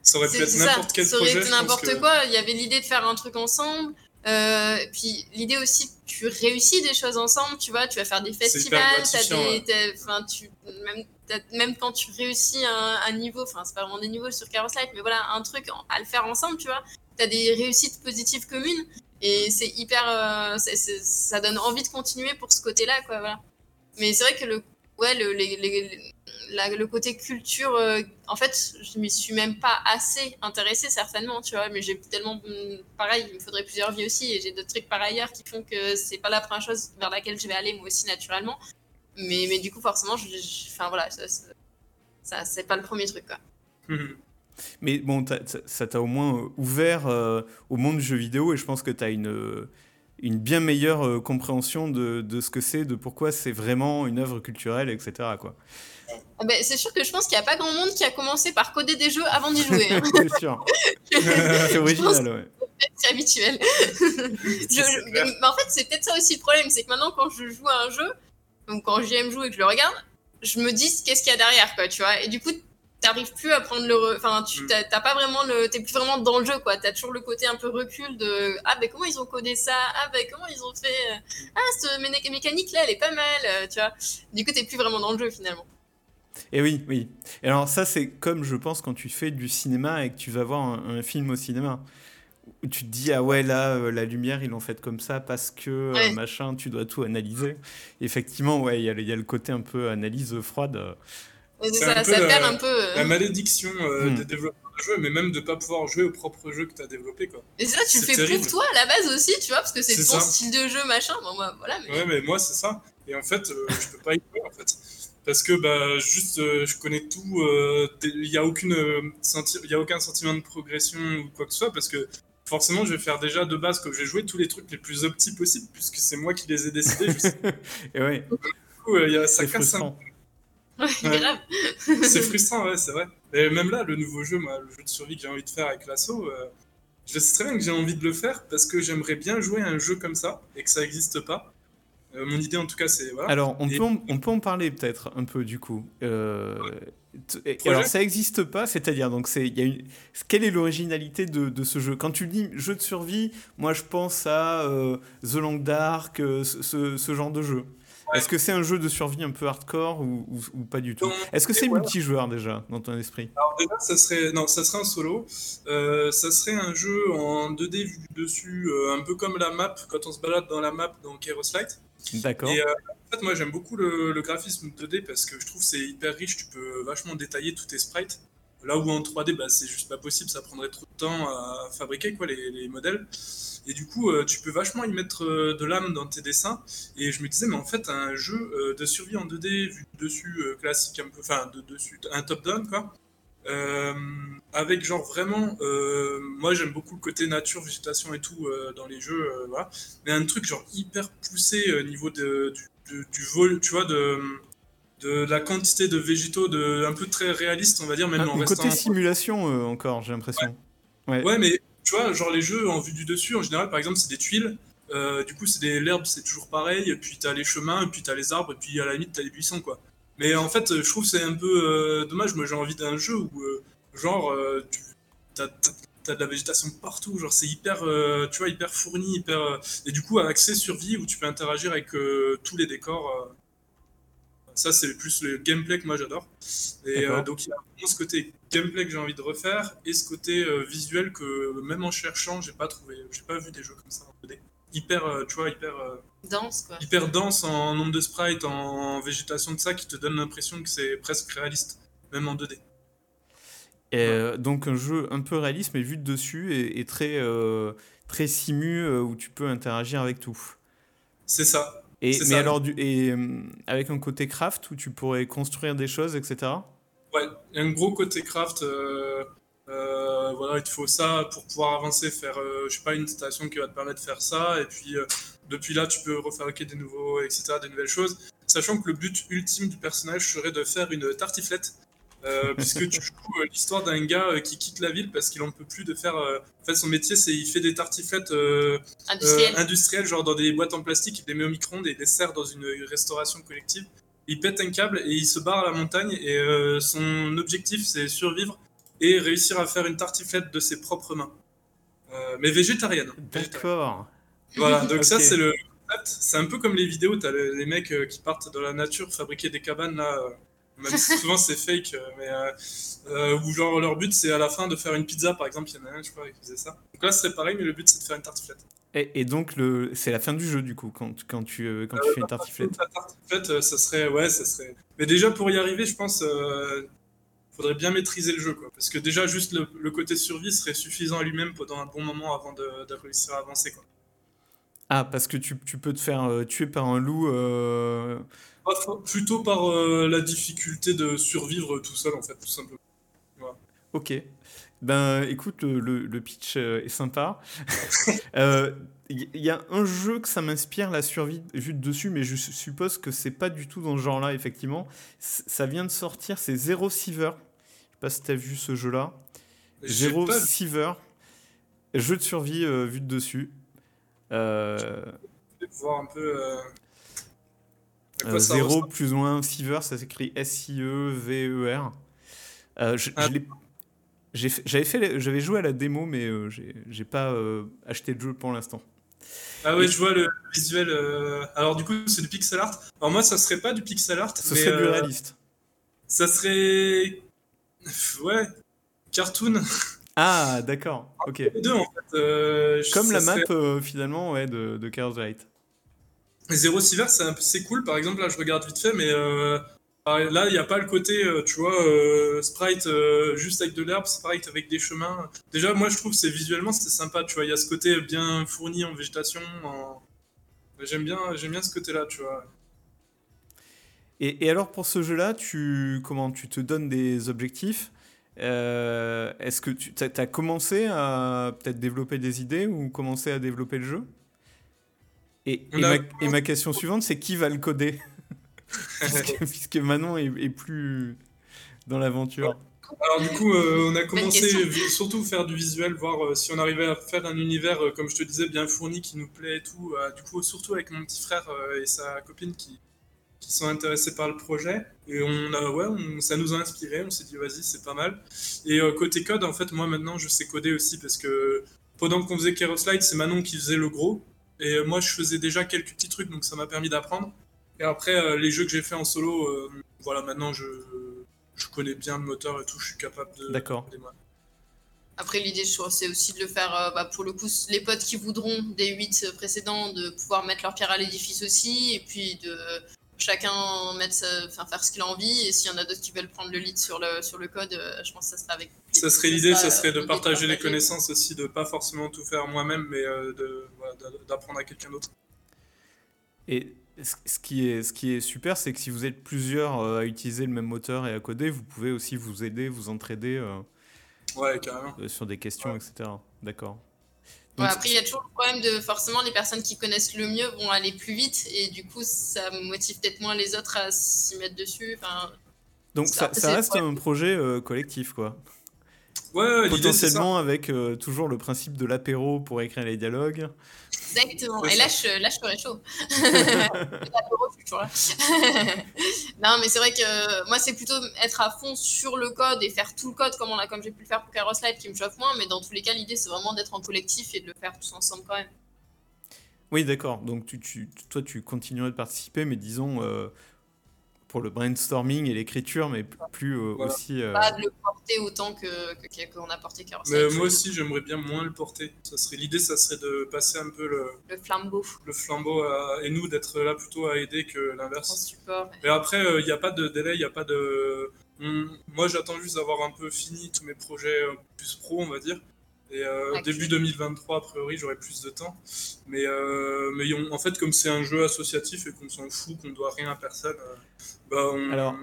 Ça aurait pu être n'importe quel projet. Ça aurait été n'importe quoi. Il y avait l'idée de faire un truc ensemble. Euh, puis l'idée aussi, tu réussis des choses ensemble, tu vois, tu vas faire des festivals, tu, même, même, quand tu réussis un, un niveau, enfin c'est pas vraiment des niveaux sur Carousel mais voilà, un truc à le faire ensemble, tu vois, tu as des réussites positives communes et c'est hyper, euh, ça donne envie de continuer pour ce côté-là, quoi, voilà. Mais c'est vrai que le, ouais, le, le côté culture, euh, en fait, je m'y suis même pas assez intéressée, certainement, tu vois, mais j'ai tellement, pareil, il me faudrait plusieurs vies aussi, et j'ai d'autres trucs par ailleurs qui font que c'est pas la première chose vers laquelle je vais aller, moi aussi, naturellement. Mais, mais du coup, forcément, je, enfin, voilà, ça, ça c'est pas le premier truc, quoi. Mais bon, ça t'a au moins euh, ouvert euh, au monde du jeu vidéo, et je pense que tu as une une bien meilleure compréhension de, de ce que c'est, de pourquoi c'est vraiment une œuvre culturelle, etc. Quoi. Ah ben, c'est sûr que je pense qu'il n'y a pas grand monde qui a commencé par coder des jeux avant d'y jouer. Hein. c'est sûr. c'est original, ouais. C'est habituel. mais en fait, c'est peut-être ça aussi le problème, c'est que maintenant, quand je joue à un jeu, donc quand JM joue et que je le regarde, je me dis qu'est-ce qu'il y a derrière, quoi, tu vois. Et du coup, t'arrives plus à prendre le. Enfin, tu mm. t'as pas vraiment le. T'es plus vraiment dans le jeu, quoi. T'as toujours le côté un peu recul de. Ah, ben comment ils ont codé ça? Ah, ben comment ils ont fait? Euh, ah, cette mécanique-là, elle est pas mal, euh, tu vois. Du coup, t'es plus vraiment dans le jeu, finalement. Et oui, oui. Et alors ça, c'est comme je pense quand tu fais du cinéma et que tu vas voir un, film au cinéma. Où tu te dis, ah ouais, là, euh, la lumière, ils l'ont faite comme ça parce que, euh, machin, tu dois tout analyser. effectivement, ouais, il y, y, a le côté un peu analyse froide. Ça, ça perd un peu. La euh. malédiction hmm. des développeurs de jeux, mais même de ne pas pouvoir jouer au propre jeu que tu as développé. Quoi. Et ça, tu le fais pour toi à la base aussi, tu vois, parce que c'est ton style de jeu, machin. Bon, moi, voilà, mais... Ouais, mais moi, c'est ça. Et en fait, je peux pas y jouer, en fait parce que bah, juste euh, je connais tout, euh, il n'y a, aucune, euh, a aucun sentiment de progression ou quoi que ce soit, parce que forcément je vais faire déjà de base, comme j'ai joué tous les trucs les plus optis possibles, puisque c'est moi qui les ai décidés. Et ouais. Du coup, y a, ça casse un... c'est frustrant, ouais, c'est vrai. Et même là, le nouveau jeu, moi, le jeu de survie que j'ai envie de faire avec l'assaut, je sais très bien que j'ai envie de le faire parce que j'aimerais bien jouer à un jeu comme ça et que ça n'existe pas. Euh, mon idée, en tout cas, c'est. Voilà. Alors, on, peut en, on peut en parler peut-être un peu du coup. Euh, alors, ça n'existe pas, c'est-à-dire, donc, c'est, y a une... quelle est l'originalité de, de, ce jeu? Quand tu dis jeu de survie, moi je pense à euh, The Long Dark, ce, ce, genre de jeu. Est-ce que c'est un jeu de survie un peu hardcore ou, ou, pas du tout Est-ce que c'est multijoueur déjà dans ton esprit? Alors déjà, ça serait non, ça serait un solo. ça serait un jeu en 2D vu dessus, un peu comme la map quand on se balade dans la map dans Kairos Light. D'accord. Et euh, en fait, moi, j'aime beaucoup le, graphisme 2D parce que je trouve c'est hyper riche. Tu peux vachement détailler tous tes sprites. Là où en 3D, bah, c'est juste pas possible, ça prendrait trop de temps à fabriquer quoi, les, modèles. Et du coup, euh, tu peux vachement y mettre euh, de l'âme dans tes dessins. Et je me disais, mais en fait, un jeu de survie en 2D vu dessus classique, un peu, enfin, de dessus, un top-down, quoi. Euh, avec genre vraiment, euh, moi j'aime beaucoup le côté nature, végétation et tout euh, dans les jeux, voilà. Mais un truc genre hyper poussé au niveau de, du, du, vol, tu vois, de, de la quantité de végétaux, de, un peu très réaliste, on va dire, même ah, en restant... Côté simulation encore, j'ai l'impression. Ouais. ouais. mais tu vois, genre les jeux en vue du dessus, en général, par exemple, c'est des tuiles. du coup, c'est des l'herbe, c'est toujours pareil. Puis t'as les chemins, puis t'as les arbres, et puis à la limite t'as les buissons, quoi. Mais en fait, je trouve c'est un peu euh, dommage. Moi, j'ai envie d'un jeu où, euh, genre, euh, tu as, de la végétation partout. Genre, c'est hyper, tu vois, hyper fourni, hyper. et du coup, un accès survie où tu peux interagir avec tous les décors. Ça, c'est plus le gameplay que moi j'adore. Et donc, il y a ce côté gameplay que j'ai envie de refaire et ce côté visuel que, même en cherchant, j'ai pas trouvé. J'ai pas vu des jeux comme ça en 2D. Hyper, tu vois, hyper dense, quoi. hyper dense en nombre de sprites, en végétation de ça, qui te donne l'impression que c'est presque réaliste, même en 2D. Et euh, donc un jeu un peu réaliste, mais vu de dessus, et, très, euh, très simu, euh, où tu peux interagir avec tout. C'est ça. Et, mais alors, du, et, avec un côté craft, où tu pourrais construire des choses, etc. Ouais, un gros côté craft. voilà, il te faut ça pour pouvoir avancer, faire, je sais pas, une station qui va te permettre de faire ça, et puis depuis là, tu peux refabriquer des nouveaux, etc., des nouvelles choses. Sachant que le but ultime du personnage serait de faire une tartiflette. Euh, puisque tu joues euh, l'histoire d'un gars euh, qui quitte la ville parce qu'il en peut plus de faire. en fait, son métier, c'est il fait des tartiflettes industrielles. genre dans des boîtes en plastique, il les met au micro-ondes et il les sert dans une restauration collective. Il pète un câble et il se barre à la montagne et son objectif, c'est survivre et réussir à faire une tartiflette de ses propres mains. mais végétarienne. D'accord. Voilà, donc ça c'est le. C'est un peu comme les vidéos, t'as les, les mecs qui partent dans la nature fabriquer des cabanes là. Même si souvent c'est fake, mais euh, euh, où genre leur but c'est à la fin de faire une pizza par exemple, il y en a un, je crois, qui faisait ça. Donc là ce serait pareil, mais le but c'est de faire une tartiflette. Et, et donc, le, c'est la fin du jeu, du coup, quand, quand tu, euh, quand tu fais une tartiflette. La tartiflette, ça serait, ouais, ça serait. Mais déjà pour y arriver, je pense, euh, faudrait bien maîtriser le jeu, quoi. Parce que déjà juste le, le côté survie serait suffisant à lui-même pendant un bon moment avant de, de réussir à avancer, quoi. Ah, parce que tu, tu peux te faire tuer par un loup. Euh, Plutôt par euh, la difficulté de survivre tout seul, en fait, tout simplement. Ok. Ben, écoute, le, le- le pitch euh, est sympa. Euh, Il y, y a un jeu que ça m'inspire, la survie vue de dessus, mais je suppose que c'est pas du tout dans ce genre-là, effectivement. Ça vient de sortir, c'est Zero Siever. Je sais pas si t'as vu ce jeu-là. Zero pas Siever. Jeu de survie euh, vue de dessus. Euh, vu de voir un peu. euh, Euh, ça Zéro plus ou moins Fever, ça s'écrit S-I-E-V-E-R. Euh, Ah. J'avais fait, les- j'avais joué à la démo, mais euh, j'ai pas euh, acheté de jeu pour l'instant. Ah ouais, Et- je vois le visuel. euh, Alors du coup, c'est du pixel art. Alors moi, ça serait pas du pixel art, Ce mais serait du réaliste. ça serait. Ouais, cartoon. Ah, d'accord, ok. Les deux en fait. je- Comme ça la map serait- finalement ouais, de, de Chaos Light. Zero Silver, c'est c'est cool. Par exemple, là, je regarde vite fait, mais euh, pareil, là, il n'y a pas le côté, euh, tu vois, euh, sprite juste avec de l'herbe, sprite avec des chemins. Déjà, moi, je trouve c'est visuellement, c'était sympa, tu vois. Il y a ce côté bien fourni en végétation. J'aime bien, j'aime bien ce côté-là, tu vois. Et, alors pour ce jeu-là, tu, comment, tu te donnes des objectifs Est-ce que tu as, commencé à peut-être développer des idées ou commencer à développer le jeu? Et, On et a- ma, et ma question suivante, c'est qui va le coder puisque, puisque Manon est, est plus dans l'aventure. Alors du coup, euh, on a commencé vi- surtout faire du visuel, voir euh, si on arrivait à faire un univers, euh, comme je te disais, bien fourni, qui nous plaît et tout. Euh, du coup, surtout avec mon petit frère euh, et sa copine qui, qui sont intéressés par le projet. Et on a, ouais, on- ça nous a inspiré. On s'est dit, vas-y, c'est pas mal. Et euh, côté code, en fait, moi maintenant, je sais coder aussi parce que pendant qu'on faisait Keros Light, c'est Manon qui faisait le gros. Et euh, moi, je faisais déjà quelques petits trucs, donc ça m'a permis d'apprendre. Et après, euh, les jeux que j'ai fait en solo, euh, voilà, maintenant, je, je connais bien le moteur et tout, je suis capable de. D'accord. Après, l'idée, je crois, c'est aussi de le faire, euh, bah, pour le coup, les potes qui voudront des 8 précédents, de pouvoir mettre leur pierre à l'édifice aussi, et puis de chacun mettre sa- enfin, faire ce qu'il a envie, et s'il y en a d'autres qui veulent prendre le lead sur le, sur le code, euh, je pense que ça sera avec. Ça serait l'idée, ça sera, serait de euh, partager les connaissances aussi, de pas forcément tout faire moi-même, mais euh, de, voilà, d'a- d'apprendre à quelqu'un d'autre. Et ce qui est, ce qui est super, c'est que si vous êtes plusieurs à utiliser le même moteur et à coder, vous pouvez aussi vous aider, vous entraider euh, Ouais, carrément. sur des questions, Ouais. etc. D'accord. Ouais, après, il y a toujours le problème de forcément les personnes qui connaissent le mieux vont aller plus vite, et du coup, ça motive peut-être moins les autres à s'y mettre dessus. Enfin, donc ça, reste un projet euh, collectif, quoi. Ouais. Potentiellement avec euh, toujours le principe de l'apéro pour écrire les dialogues. Exactement. Et là je, là, je ferais chaud. L'apéro, je suis toujours là. non, mais c'est vrai que moi, c'est plutôt être à fond sur le code et faire tout le code comme, on a, comme j'ai pu le faire pour Kairos Light qui me chauffe moins. Mais dans tous les cas, l'idée, c'est vraiment d'être en collectif et de le faire tous ensemble quand même. Oui, d'accord. Donc tu, tu- toi, tu continuerais de participer, mais disons euh, pour le brainstorming et l'écriture, mais plus euh, Voilà. aussi. euh, Pas de le porter autant que qu'on a porté Light. moi aussi, j'aimerais bien moins le porter. Ça serait l'idée, ça serait de passer un peu le, Le flambeau le flambeau à- et nous d'être là plutôt à aider que en l'inverse. support. Mais après, il n'y a pas de délai, il n'y a pas de. Moi, j'attends juste d'avoir un peu fini tous mes projets euh, plus pro, on va dire. Et euh, début 2023, a priori, j'aurai plus de temps. Mais, euh, mais on- en fait, comme c'est un jeu associatif et qu'on s'en fout, qu'on doit rien à personne, euh, bah on, Alors-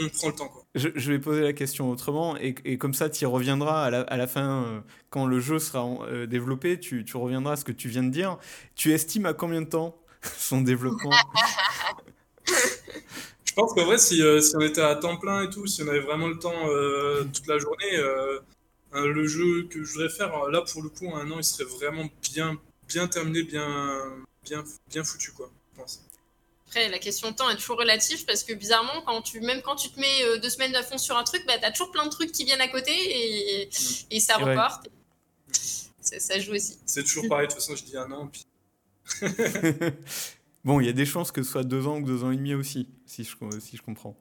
on prend le temps. Quoi. Je, je vais poser la question autrement, et, et comme ça, tu y reviendras à la, à la fin, euh, quand le jeu sera en- euh, développé, tu, tu reviendras à ce que tu viens de dire. Tu estimes à combien de temps son développement? Je pense qu'en vrai, si, euh, si on était à temps plein et tout, si on avait vraiment le temps euh, toute la journée, le jeu que je voudrais faire, euh, là, pour le coup, en un an, il serait vraiment bien, bien terminé, bien, bien, bien foutu, quoi, je pense. Après, la question de temps est toujours relative parce que bizarrement, quand tu, même quand tu te mets euh, deux semaines à fond sur un truc, bah, tu as toujours plein de trucs qui viennent à côté et, et ça Et ouais. repart. Ça, ça joue aussi. C'est toujours pareil, de toute façon, je dis un an, puis bon, il y a des chances que ce soit deux ans ou deux ans et demi aussi, si je, si je comprends.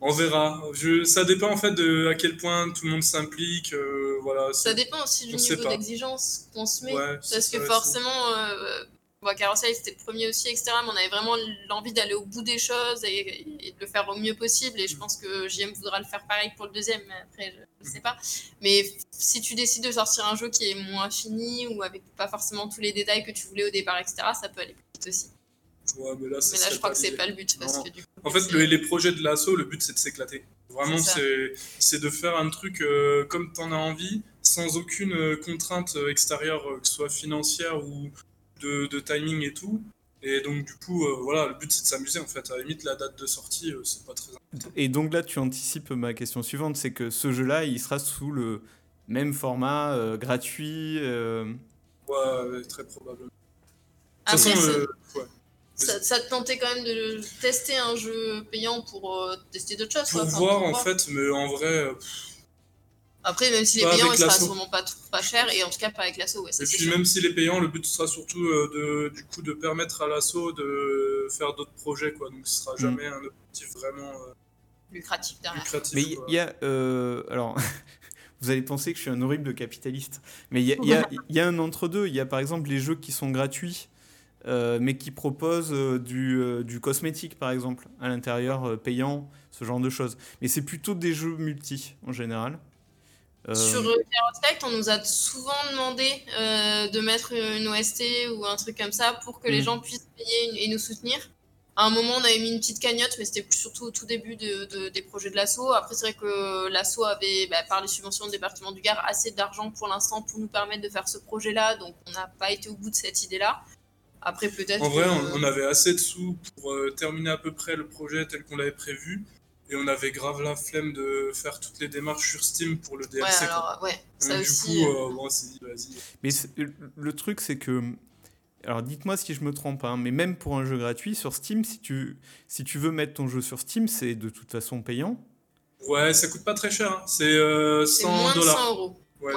On verra. Je, ça dépend en fait de à quel point tout le monde s'implique. Euh, voilà. Ça dépend aussi du niveau d'exigence qu'on se met. parce que forcément, euh, bon, Carousel c'était le premier aussi, etc. Mais on avait vraiment l'envie d'aller au bout des choses et, de le faire au mieux possible. Et je mm. pense que JM voudra le faire pareil pour le deuxième. Mais après, je ne sais pas. Mais si tu décides de sortir un jeu qui est moins fini ou avec pas forcément tous les détails que tu voulais au départ, etc., ça peut aller plus vite aussi. Ouais, mais là, je crois que c'est pas le but. en fait, les projets de l'assaut, le but c'est de s'éclater. Vraiment, c'est de faire un truc euh, comme tu en as envie, sans aucune euh, contrainte euh, extérieure, que ce soit financière ou de, de, timing et tout. Et donc, du coup, voilà, le but c'est de s'amuser en fait. À la limite, la date de sortie, c'est pas très important. Et donc là, tu anticipes ma question suivante c'est que ce jeu-là, il sera sous le même format, gratuit Ouais, très probablement. De toute façon, ouais. Ça, te tentait quand même de tester un jeu payant pour euh, tester d'autres choses Pour voir en fait, mais en vrai. Euh, Après, même si les payants, ils sera sûrement pas, pas cher, et en tout cas pas avec l'assaut. Ouais, et puis même si les payants, le but sera surtout euh, de, du coup de permettre à l'assaut de faire d'autres projets, quoi. Donc ce sera mm. jamais un objectif vraiment lucratif derrière. mais il y, a. alors. vous allez penser que je suis un horrible capitaliste. Mais il y a, y, y a, un entre-deux. Il y a par exemple les jeux qui sont gratuits euh, mais qui propose euh, du, euh, du, cosmétique, par exemple, à l'intérieur, payant, ce genre de choses. Mais c'est plutôt des jeux multi, en général. Sur Terrorspect, on nous a souvent demandé de mettre une OST ou un truc comme ça pour que les mm. gens puissent payer et nous soutenir. À un moment, on avait mis une petite cagnotte, mais c'était surtout au tout début de, des projets de l'assaut. Après, c'est vrai que l'assaut avait, bah, par les subventions du département du Gard, assez d'argent pour l'instant pour nous permettre de faire ce projet-là. Donc, on n'a pas été au bout de cette idée-là. Après, peut-être. En vrai, on, avait assez de sous pour euh, terminer à peu près le projet tel qu'on l'avait prévu. Et on avait grave la flemme de faire toutes les démarches sur Steam pour le DLC. Ouais, alors, ouais, ça du aussi. coup, euh, bon, c'est dit, vas-y. Mais le truc, c'est que. Alors dites-moi si je me trompe, hein, mais même pour un jeu gratuit sur Steam, si tu, si tu veux mettre ton jeu sur Steam, c'est de toute façon payant. Ouais, ça coûte pas très cher. Hein. C'est euh, 100 dollars. 100 euros. Ouais.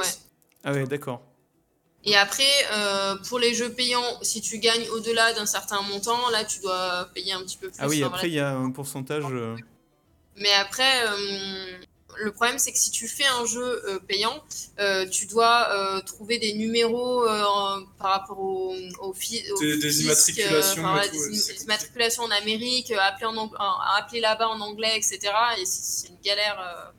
Ah ouais, d'accord. Et après, euh, pour les jeux payants, si tu gagnes au-delà d'un certain montant, là, tu dois payer un petit peu plus. Ah oui, après, il y a un pourcentage. Euh. Mais après, euh, le problème, c'est que si tu fais un jeu payant, tu dois trouver des numéros par rapport au, au, des, des immatriculations. des immatriculations en Amérique, appeler, en, appeler là-bas en anglais, etc. Et c'est une galère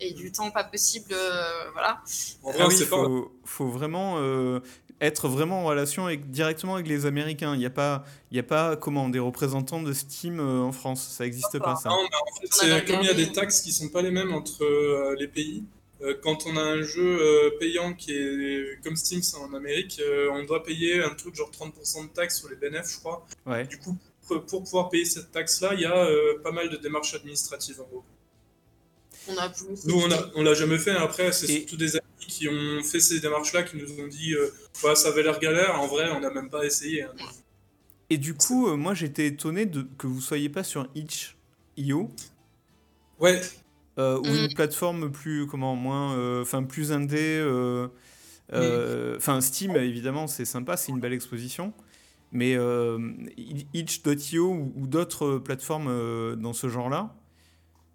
et du temps pas possible. Euh, voilà. En vrai, ah il faut, faut, vraiment euh, être vraiment en relation avec, directement avec les Américains. Il n'y a pas, il y a pas comment, des représentants de Steam euh, en France. Ça n'existe pas, ça. Non, en fait, c'est comme il y a des taxes qui sont pas les mêmes entre les pays. Quand on a un jeu payant qui est comme Steam, c'est en Amérique, on doit payer un truc genre 30% de taxes sur les bénéfices, je crois. Ouais. Du coup, pour pouvoir payer cette taxe-là, il y a pas mal de démarches administratives en gros. On a Nous, on a, on l'a jamais fait. Après, c'est surtout des amis qui ont fait ces démarches-là qui nous ont dit euh, ça avait l'air galère. En vrai, on n'a même pas essayé. Hein. Et du coup, euh, moi, j'étais étonné de, que vous soyez pas sur itch.io. Ouais. Euh, ou une mm. plateforme plus, comment, moins, enfin, plus indé. Enfin, Steam, évidemment, c'est sympa, c'est une belle exposition. Mais itch.io ou, ou d'autres plateformes dans ce genre-là,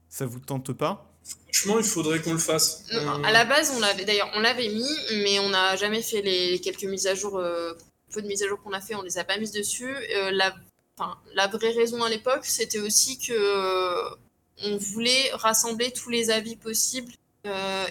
ça vous tente pas? Franchement, il faudrait qu'on le fasse. Euh, à la base, on l'avait d'ailleurs, on l'avait mis, mais on n'a jamais fait les quelques mises à jour, euh, peu de mises à jour qu'on a fait, on les a pas mises dessus. Euh, la, la vraie raison à l'époque, c'était aussi que on voulait rassembler tous les avis possibles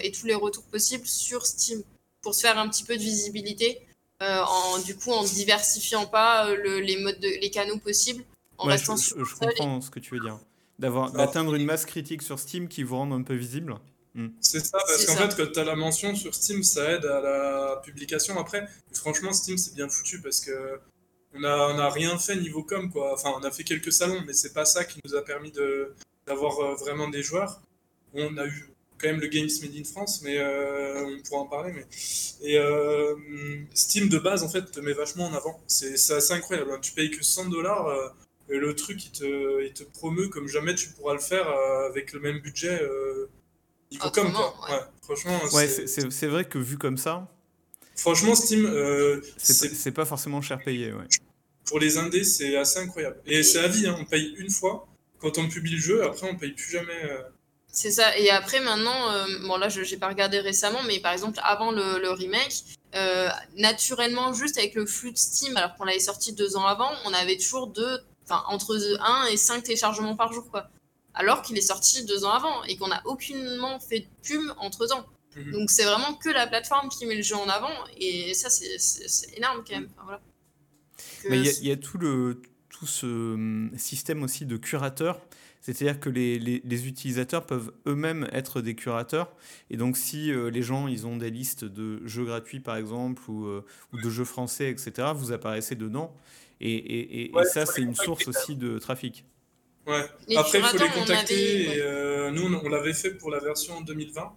et tous les retours possibles sur Steam pour se faire un petit peu de visibilité. en, du coup, en diversifiant pas les modes, les canaux possibles, en restant je, je comprends ce que tu veux dire d'atteindre une masse critique sur Steam qui vous rende un peu visible. Hmm. C'est ça, parce qu'en fait, quand tu as la mention sur Steam, ça aide à la publication après. franchement, Steam, c'est bien foutu parce que on a, on a rien fait niveau com, quoi. Enfin, on a fait quelques salons, mais c'est pas ça qui nous a permis d'avoir euh, vraiment des joueurs. On a eu quand même le Games Made in France, mais euh, on pourra en parler. Mais... Et euh, Steam de base, en fait, te met vachement en avant. C'est assez incroyable. Hein. Tu payes que 100 dollars le truc, il te, il te promeut comme jamais tu pourras le faire euh, avec le même budget. Euh, comme quoi. Ouais. franchement, ouais, c'est vrai que vu comme ça. Franchement, Steam. Euh, c'est pas forcément cher payé, ouais. pour les indés, c'est assez incroyable. Et c'est à vie, hein, on paye une fois. Quand on publie le jeu, après, on paye plus jamais. euh, C'est ça. Et après, maintenant, euh, bon là, je n'ai pas regardé récemment, mais par exemple, avant le, le remake, euh, naturellement, juste avec le flux de Steam, alors qu'on l'avait sorti deux ans avant, on avait toujours deux, enfin, entre 1 et 5 téléchargements par jour, quoi. Alors qu'il est sorti deux ans avant et qu'on n'a aucunement fait de pub entre temps. Mhm. Donc, c'est vraiment que la plateforme qui met le jeu en avant. Et ça, c'est- énorme quand même. Enfin, voilà. Que Mais il y a- y, tout, le, tout ce hum, système aussi de curateurs. C'est-à-dire que les, les- les utilisateurs peuvent eux-mêmes être des curateurs. Et donc, si euh, les gens ils ont des listes de jeux gratuits, par exemple, ou, euh, ou de jeux français, etc., vous apparaissez dedans. Et, et- et- et Ouais, ça, c'est une source aussi de trafic. Ouais. Les Après, il faut les contacter. avait- et, euh, nous, on, on l'avait fait pour la version 2020.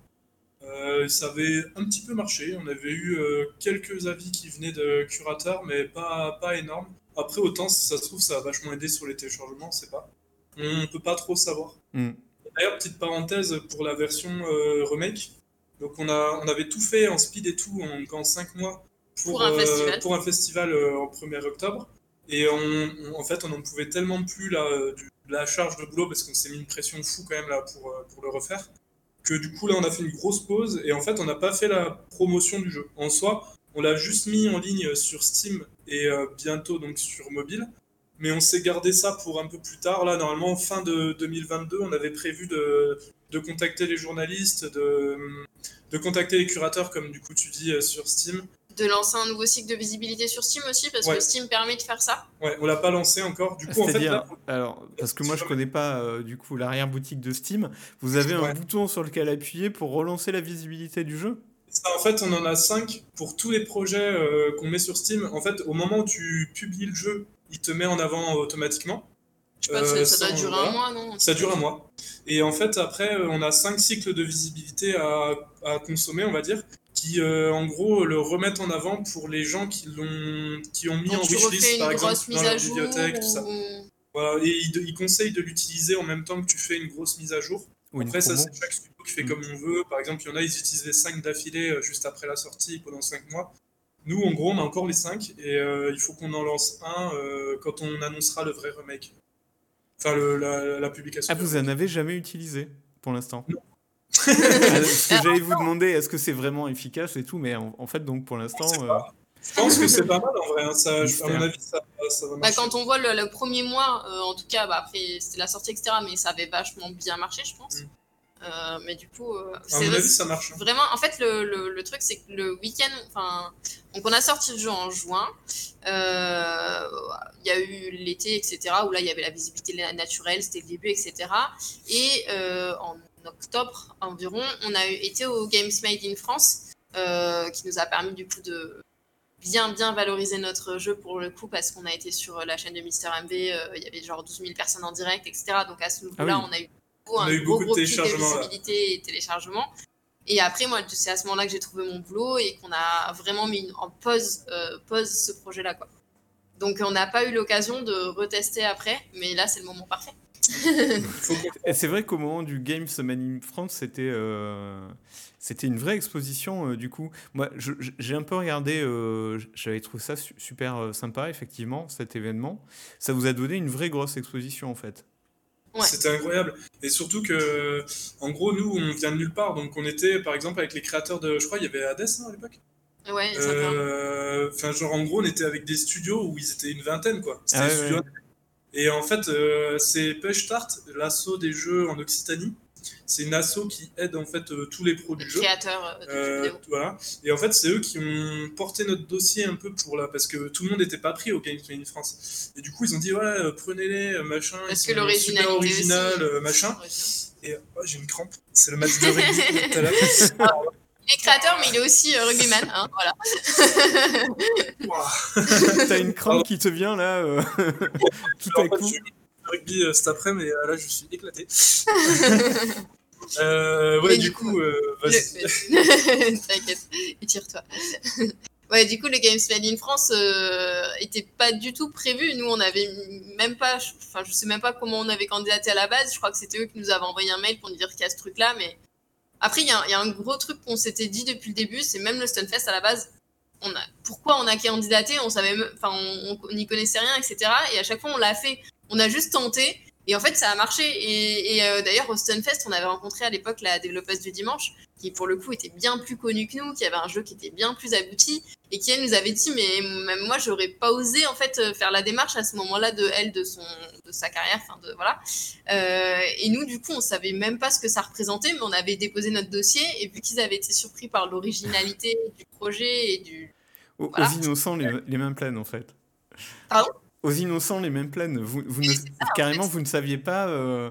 Euh, ça avait un petit peu marché. On avait eu euh, quelques avis qui venaient de curateurs, mais pas, pas énormes. Après, autant, si ça se trouve, ça a vachement aidé sur les téléchargements, on sait pas. On peut pas trop savoir. Mm. D'ailleurs, petite parenthèse pour la version euh, remake. Donc, on, a, on avait tout fait en speed et tout en, en 5 mois pour, Pour un euh, festival. pour un festival euh, en 1er octobre. Et en fait, on n'en pouvait tellement plus là, euh, de la charge de boulot parce qu'on s'est mis une pression fou quand même là pour, euh, pour le refaire. Que du coup, là, on a fait une grosse pause et en fait, on n'a pas fait la promotion du jeu. En soi, on l'a juste mis en ligne sur Steam et euh, bientôt donc sur mobile. Mais on s'est gardé ça pour un peu plus tard. Là, normalement, fin de 2022, on avait prévu de, de contacter les journalistes, de, de contacter les curateurs, comme du coup tu dis euh, sur Steam. De lancer un nouveau cycle de visibilité sur Steam aussi, parce Ouais. que Steam permet de faire ça. Ouais, on l'a pas lancé encore. Du coup, en fait, C'est-à-dire, là, alors, parce que moi je connais pas euh, du coup l'arrière-boutique de Steam, vous avez un Ouais. bouton sur lequel appuyer pour relancer la visibilité du jeu? Ça, en fait, on en a 5 pour tous les projets euh, qu'on met sur Steam. En fait, au moment où tu publies le jeu, il te met en avant automatiquement. Je sais pas, Euh, ça, ça doit durer voilà. un mois, non? Ça dure un mois. Et en fait, après, on a 5 cycles de visibilité à, à consommer, on va dire, qui, euh, en gros, le remettent en avant pour les gens qui, l'ont, qui ont mis Quand en wishlist, par exemple, dans leur jour. bibliothèque, tout ça. Voilà. Et ils, ils conseillent de l'utiliser en même temps que tu fais une grosse mise à jour. ou Après, ça, c'est chaque studio qui fait Mm. comme on veut. Par exemple, il y en a, ils utilisent les 5 d'affilée euh, juste après la sortie pendant 5 mois. Nous, en gros, on a encore les 5 et euh, il faut qu'on en lance un euh, quand on annoncera le vrai remake. Enfin, le- la, la publication. Ah, vous en avez jamais utilisé pour l'instant? Non. Ah, Parce que j'allais vous demander, est-ce que c'est vraiment efficace et tout, mais en, en fait, donc pour l'instant, euh, Je pense que c'est pas mal en vrai. hein. Ça, je- à mon avis, ça, ça va Bah, quand on voit le, le premier mois, euh, en tout cas, bah, après c'était la sortie, etc., mais ça avait vachement bien marché, je pense. Mm. Euh, mais du coup, euh, À c'est mon vrai- avis, ça marche. hein. Vraiment, en fait, le, le, le truc, c'est que le week-end, enfin, donc on a sorti le jeu en juin. Euh, Il y a eu l'été, etc., où là, il y avait la visibilité naturelle, c'était le début, etc. Et euh, en octobre environ, on a été au Games Made in France, euh, qui nous a permis du coup de bien bien valoriser notre jeu pour le coup parce qu'on a été sur la chaîne de Mister MV, euh, il y avait genre 12 000 personnes en direct, etc. Donc à ce niveau-là, Ah oui. on a eu, On un a eu gros, beaucoup de gros là. visibilité et téléchargement. Et après, moi, c'est à ce moment-là que j'ai trouvé mon boulot et qu'on a vraiment mis en pause, euh, pause ce projet-là. quoi. Donc on n'a pas eu l'occasion de retester après, mais là, c'est le moment parfait. Et c'est vrai qu'au moment du Games Man in France, c'était euh, c'était une vraie exposition euh, du coup. Moi, j'ai un peu regardé, euh, j'avais trouvé ça su- super sympa, effectivement, cet événement. Ça vous a donné une vraie grosse exposition en fait. Ouais. C'était incroyable. Et surtout que, en gros, nous, on vient de nulle part. Donc, on était, par exemple, avec les créateurs de. Je crois, il y avait Hades hein, à l'époque. Ouais, Euh, Enfin, genre, en gros, on était avec des studios où ils étaient une vingtaine, quoi. C'était Ah des ouais, studios. ouais. Et en fait, euh, c'est Push Start, l'asso des jeux en Occitanie. C'est une asso qui aide, en fait, euh, tous les pros du jeu. créateurs euh, de Euh, vidéo. voilà. Et en fait, c'est eux qui ont porté notre dossier un peu pour là, parce que tout le monde n'était pas pris au Games Made in France. Et du coup, ils ont dit ouais, euh, prenez-les, machin. Parce que super original, aussi. machin. Et oh, j'ai une crampe. C'est le match de rugby tout à l'heure. Il est créateur, mais il est aussi euh, rugbyman. Hein, voilà. T'as une crampe qui te vient là, euh, tout à coup. rugby euh, cet après, mais euh, là, je suis éclaté. Euh, ouais, Mais du du coup, euh, vas-y. Le- T'inquiète, étire-toi. Ouais, du coup, le Games Made in France euh, était pas du tout prévu. Nous, on avait même pas, enfin, je sais même pas comment on avait candidaté à la base. Je crois que c'était eux qui nous avaient envoyé un mail pour nous dire qu'il y a ce truc-là. Mais après, il y, y a un gros truc qu'on s'était dit depuis le début, c'est même le Stunfest à la base. on a, pourquoi on a candidaté, on savait, enfin, on n'y connaissait rien, etc. Et à chaque fois, on l'a fait. On a juste tenté. Et en fait, ça a marché. Et, euh, d'ailleurs, au Stunfest, on avait rencontré à l'époque la développeuse du dimanche, qui pour le coup était bien plus connue que nous, qui avait un jeu qui était bien plus abouti, et qui elle nous avait dit, mais même moi, j'aurais pas osé en fait faire la démarche à ce moment-là de elle, de son, de sa carrière, enfin de voilà. Euh, et nous, du coup, on savait même pas ce que ça représentait, mais on avait déposé notre dossier, et vu qu'ils avaient été surpris par l'originalité du projet et du aux, innocents les, les mêmes plaines en fait. Pardon? Aux innocents les mêmes plaines. Vous, vous ne, carrément, vous ne saviez pas euh,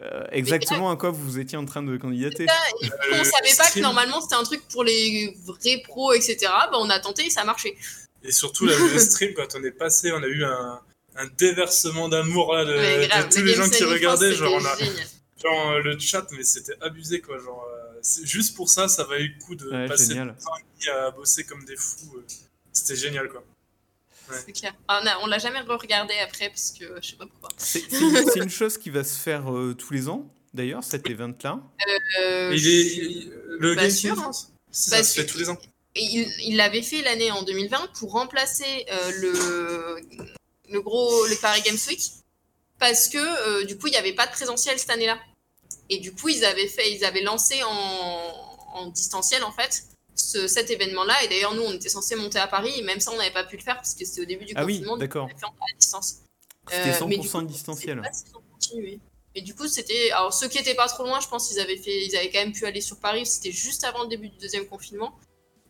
euh, exactement à quoi vous étiez en train de candidater. on ne euh, savait pas que normalement c'était un truc pour les vrais pros, etc. Bah, on a tenté et ça a marché. Et surtout, le stream, quand on est passé, on a eu un, un déversement d'amour là de, tous les gens qui regardaient. Genre, on a, genre, le chat, mais c'était abusé quoi. Genre, juste pour ça, ça valait le coup de passer à bosser comme des fous. C'était génial quoi. C'est clair. Ah, on l'a jamais regardé après parce que je sais pas pourquoi. C'est une chose qui va se faire euh, tous les ans, d'ailleurs, cet event-là. Euh, il est, le Game sûr, hein. ça se fait tous les ans. il l'avait fait l'année en 2020 pour remplacer euh, le, le gros le Paris Games Week parce que euh, du coup il n'y avait pas de présentiel cette année-là. Et du coup ils avaient fait, ils avaient lancé en, en distanciel en fait cet événement-là. Et d'ailleurs, nous, on était censé monter à Paris, et même ça, on n'avait pas pu le faire parce que c'était au début du ah confinement. Oui, d'accord. à distance. C'était 100% euh, distanciel. Et du coup, c'était. Alors, ceux qui étaient pas trop loin, je pense qu'ils avaient, fait... Ils avaient quand même pu aller sur Paris. C'était juste avant le début du deuxième confinement.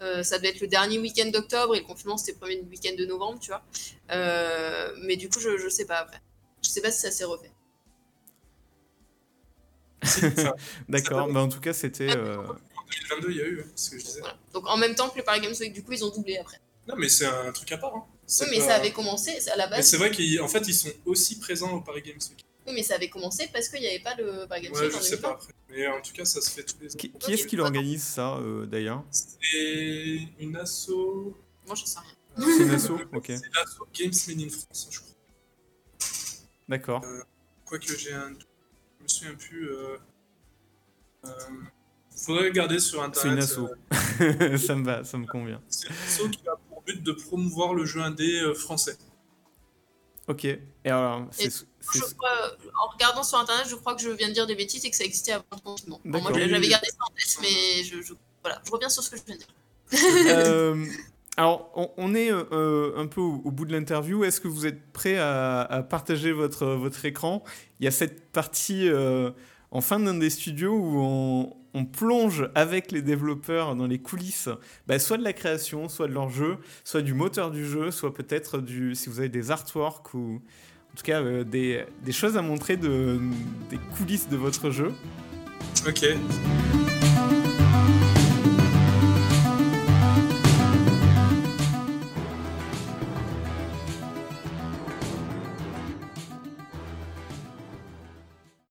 Euh, ça devait être le dernier week-end d'octobre et le confinement c'était le premier week-end de novembre, tu vois. Euh, mais du coup, je, je sais pas après. Je sais pas si ça s'est refait. D'accord, mais en tout cas, c'était. 2022, il y a eu, hein, ce que je disais. Donc en même temps que le Paris Games Week, du coup, ils ont doublé après. Non, mais c'est un truc à part. Hein. Oui, mais ça avait commencé à la base. Mais c'est vrai qu'en fait, ils sont aussi présents au Paris Games Week. Oui, mais ça avait commencé parce qu'il n'y avait pas le Paris Games ouais, Week. Je sais pas après. Mais en tout cas, ça se fait tous les ans. Qui, est-ce qui organise ça euh, d'ailleurs? C'est une asso. Moi, je sais rien. C'est une asso Ok. C'est l'asso Games Made in France, je crois. D'accord. Euh, Quoique j'ai un. Je me souviens plus. Faudrait regarder sur internet. C'est une asso. Euh, ça me va, ça me convient. C'est une asso qui a pour but de promouvoir le jeu indé euh, français. Ok. Et alors, en regardant sur internet, je crois que je viens de dire des bêtises et que ça existait avant le confinement. moi, j'avais gardé ça en tête, mais je, voilà, je reviens sur ce que je viens de dire. Euh, alors, on, est un peu au, bout de l'interview. Est-ce que vous êtes prêt à, partager votre, votre écran? Il y a cette partie en fin d'un des studios où on, on plonge avec les développeurs dans les coulisses, bah, soit de la création, soit de leur jeu, soit du moteur du jeu, soit peut-être du, si vous avez des artworks ou en tout cas euh, des, des, choses à montrer de, des coulisses de votre jeu. Ok.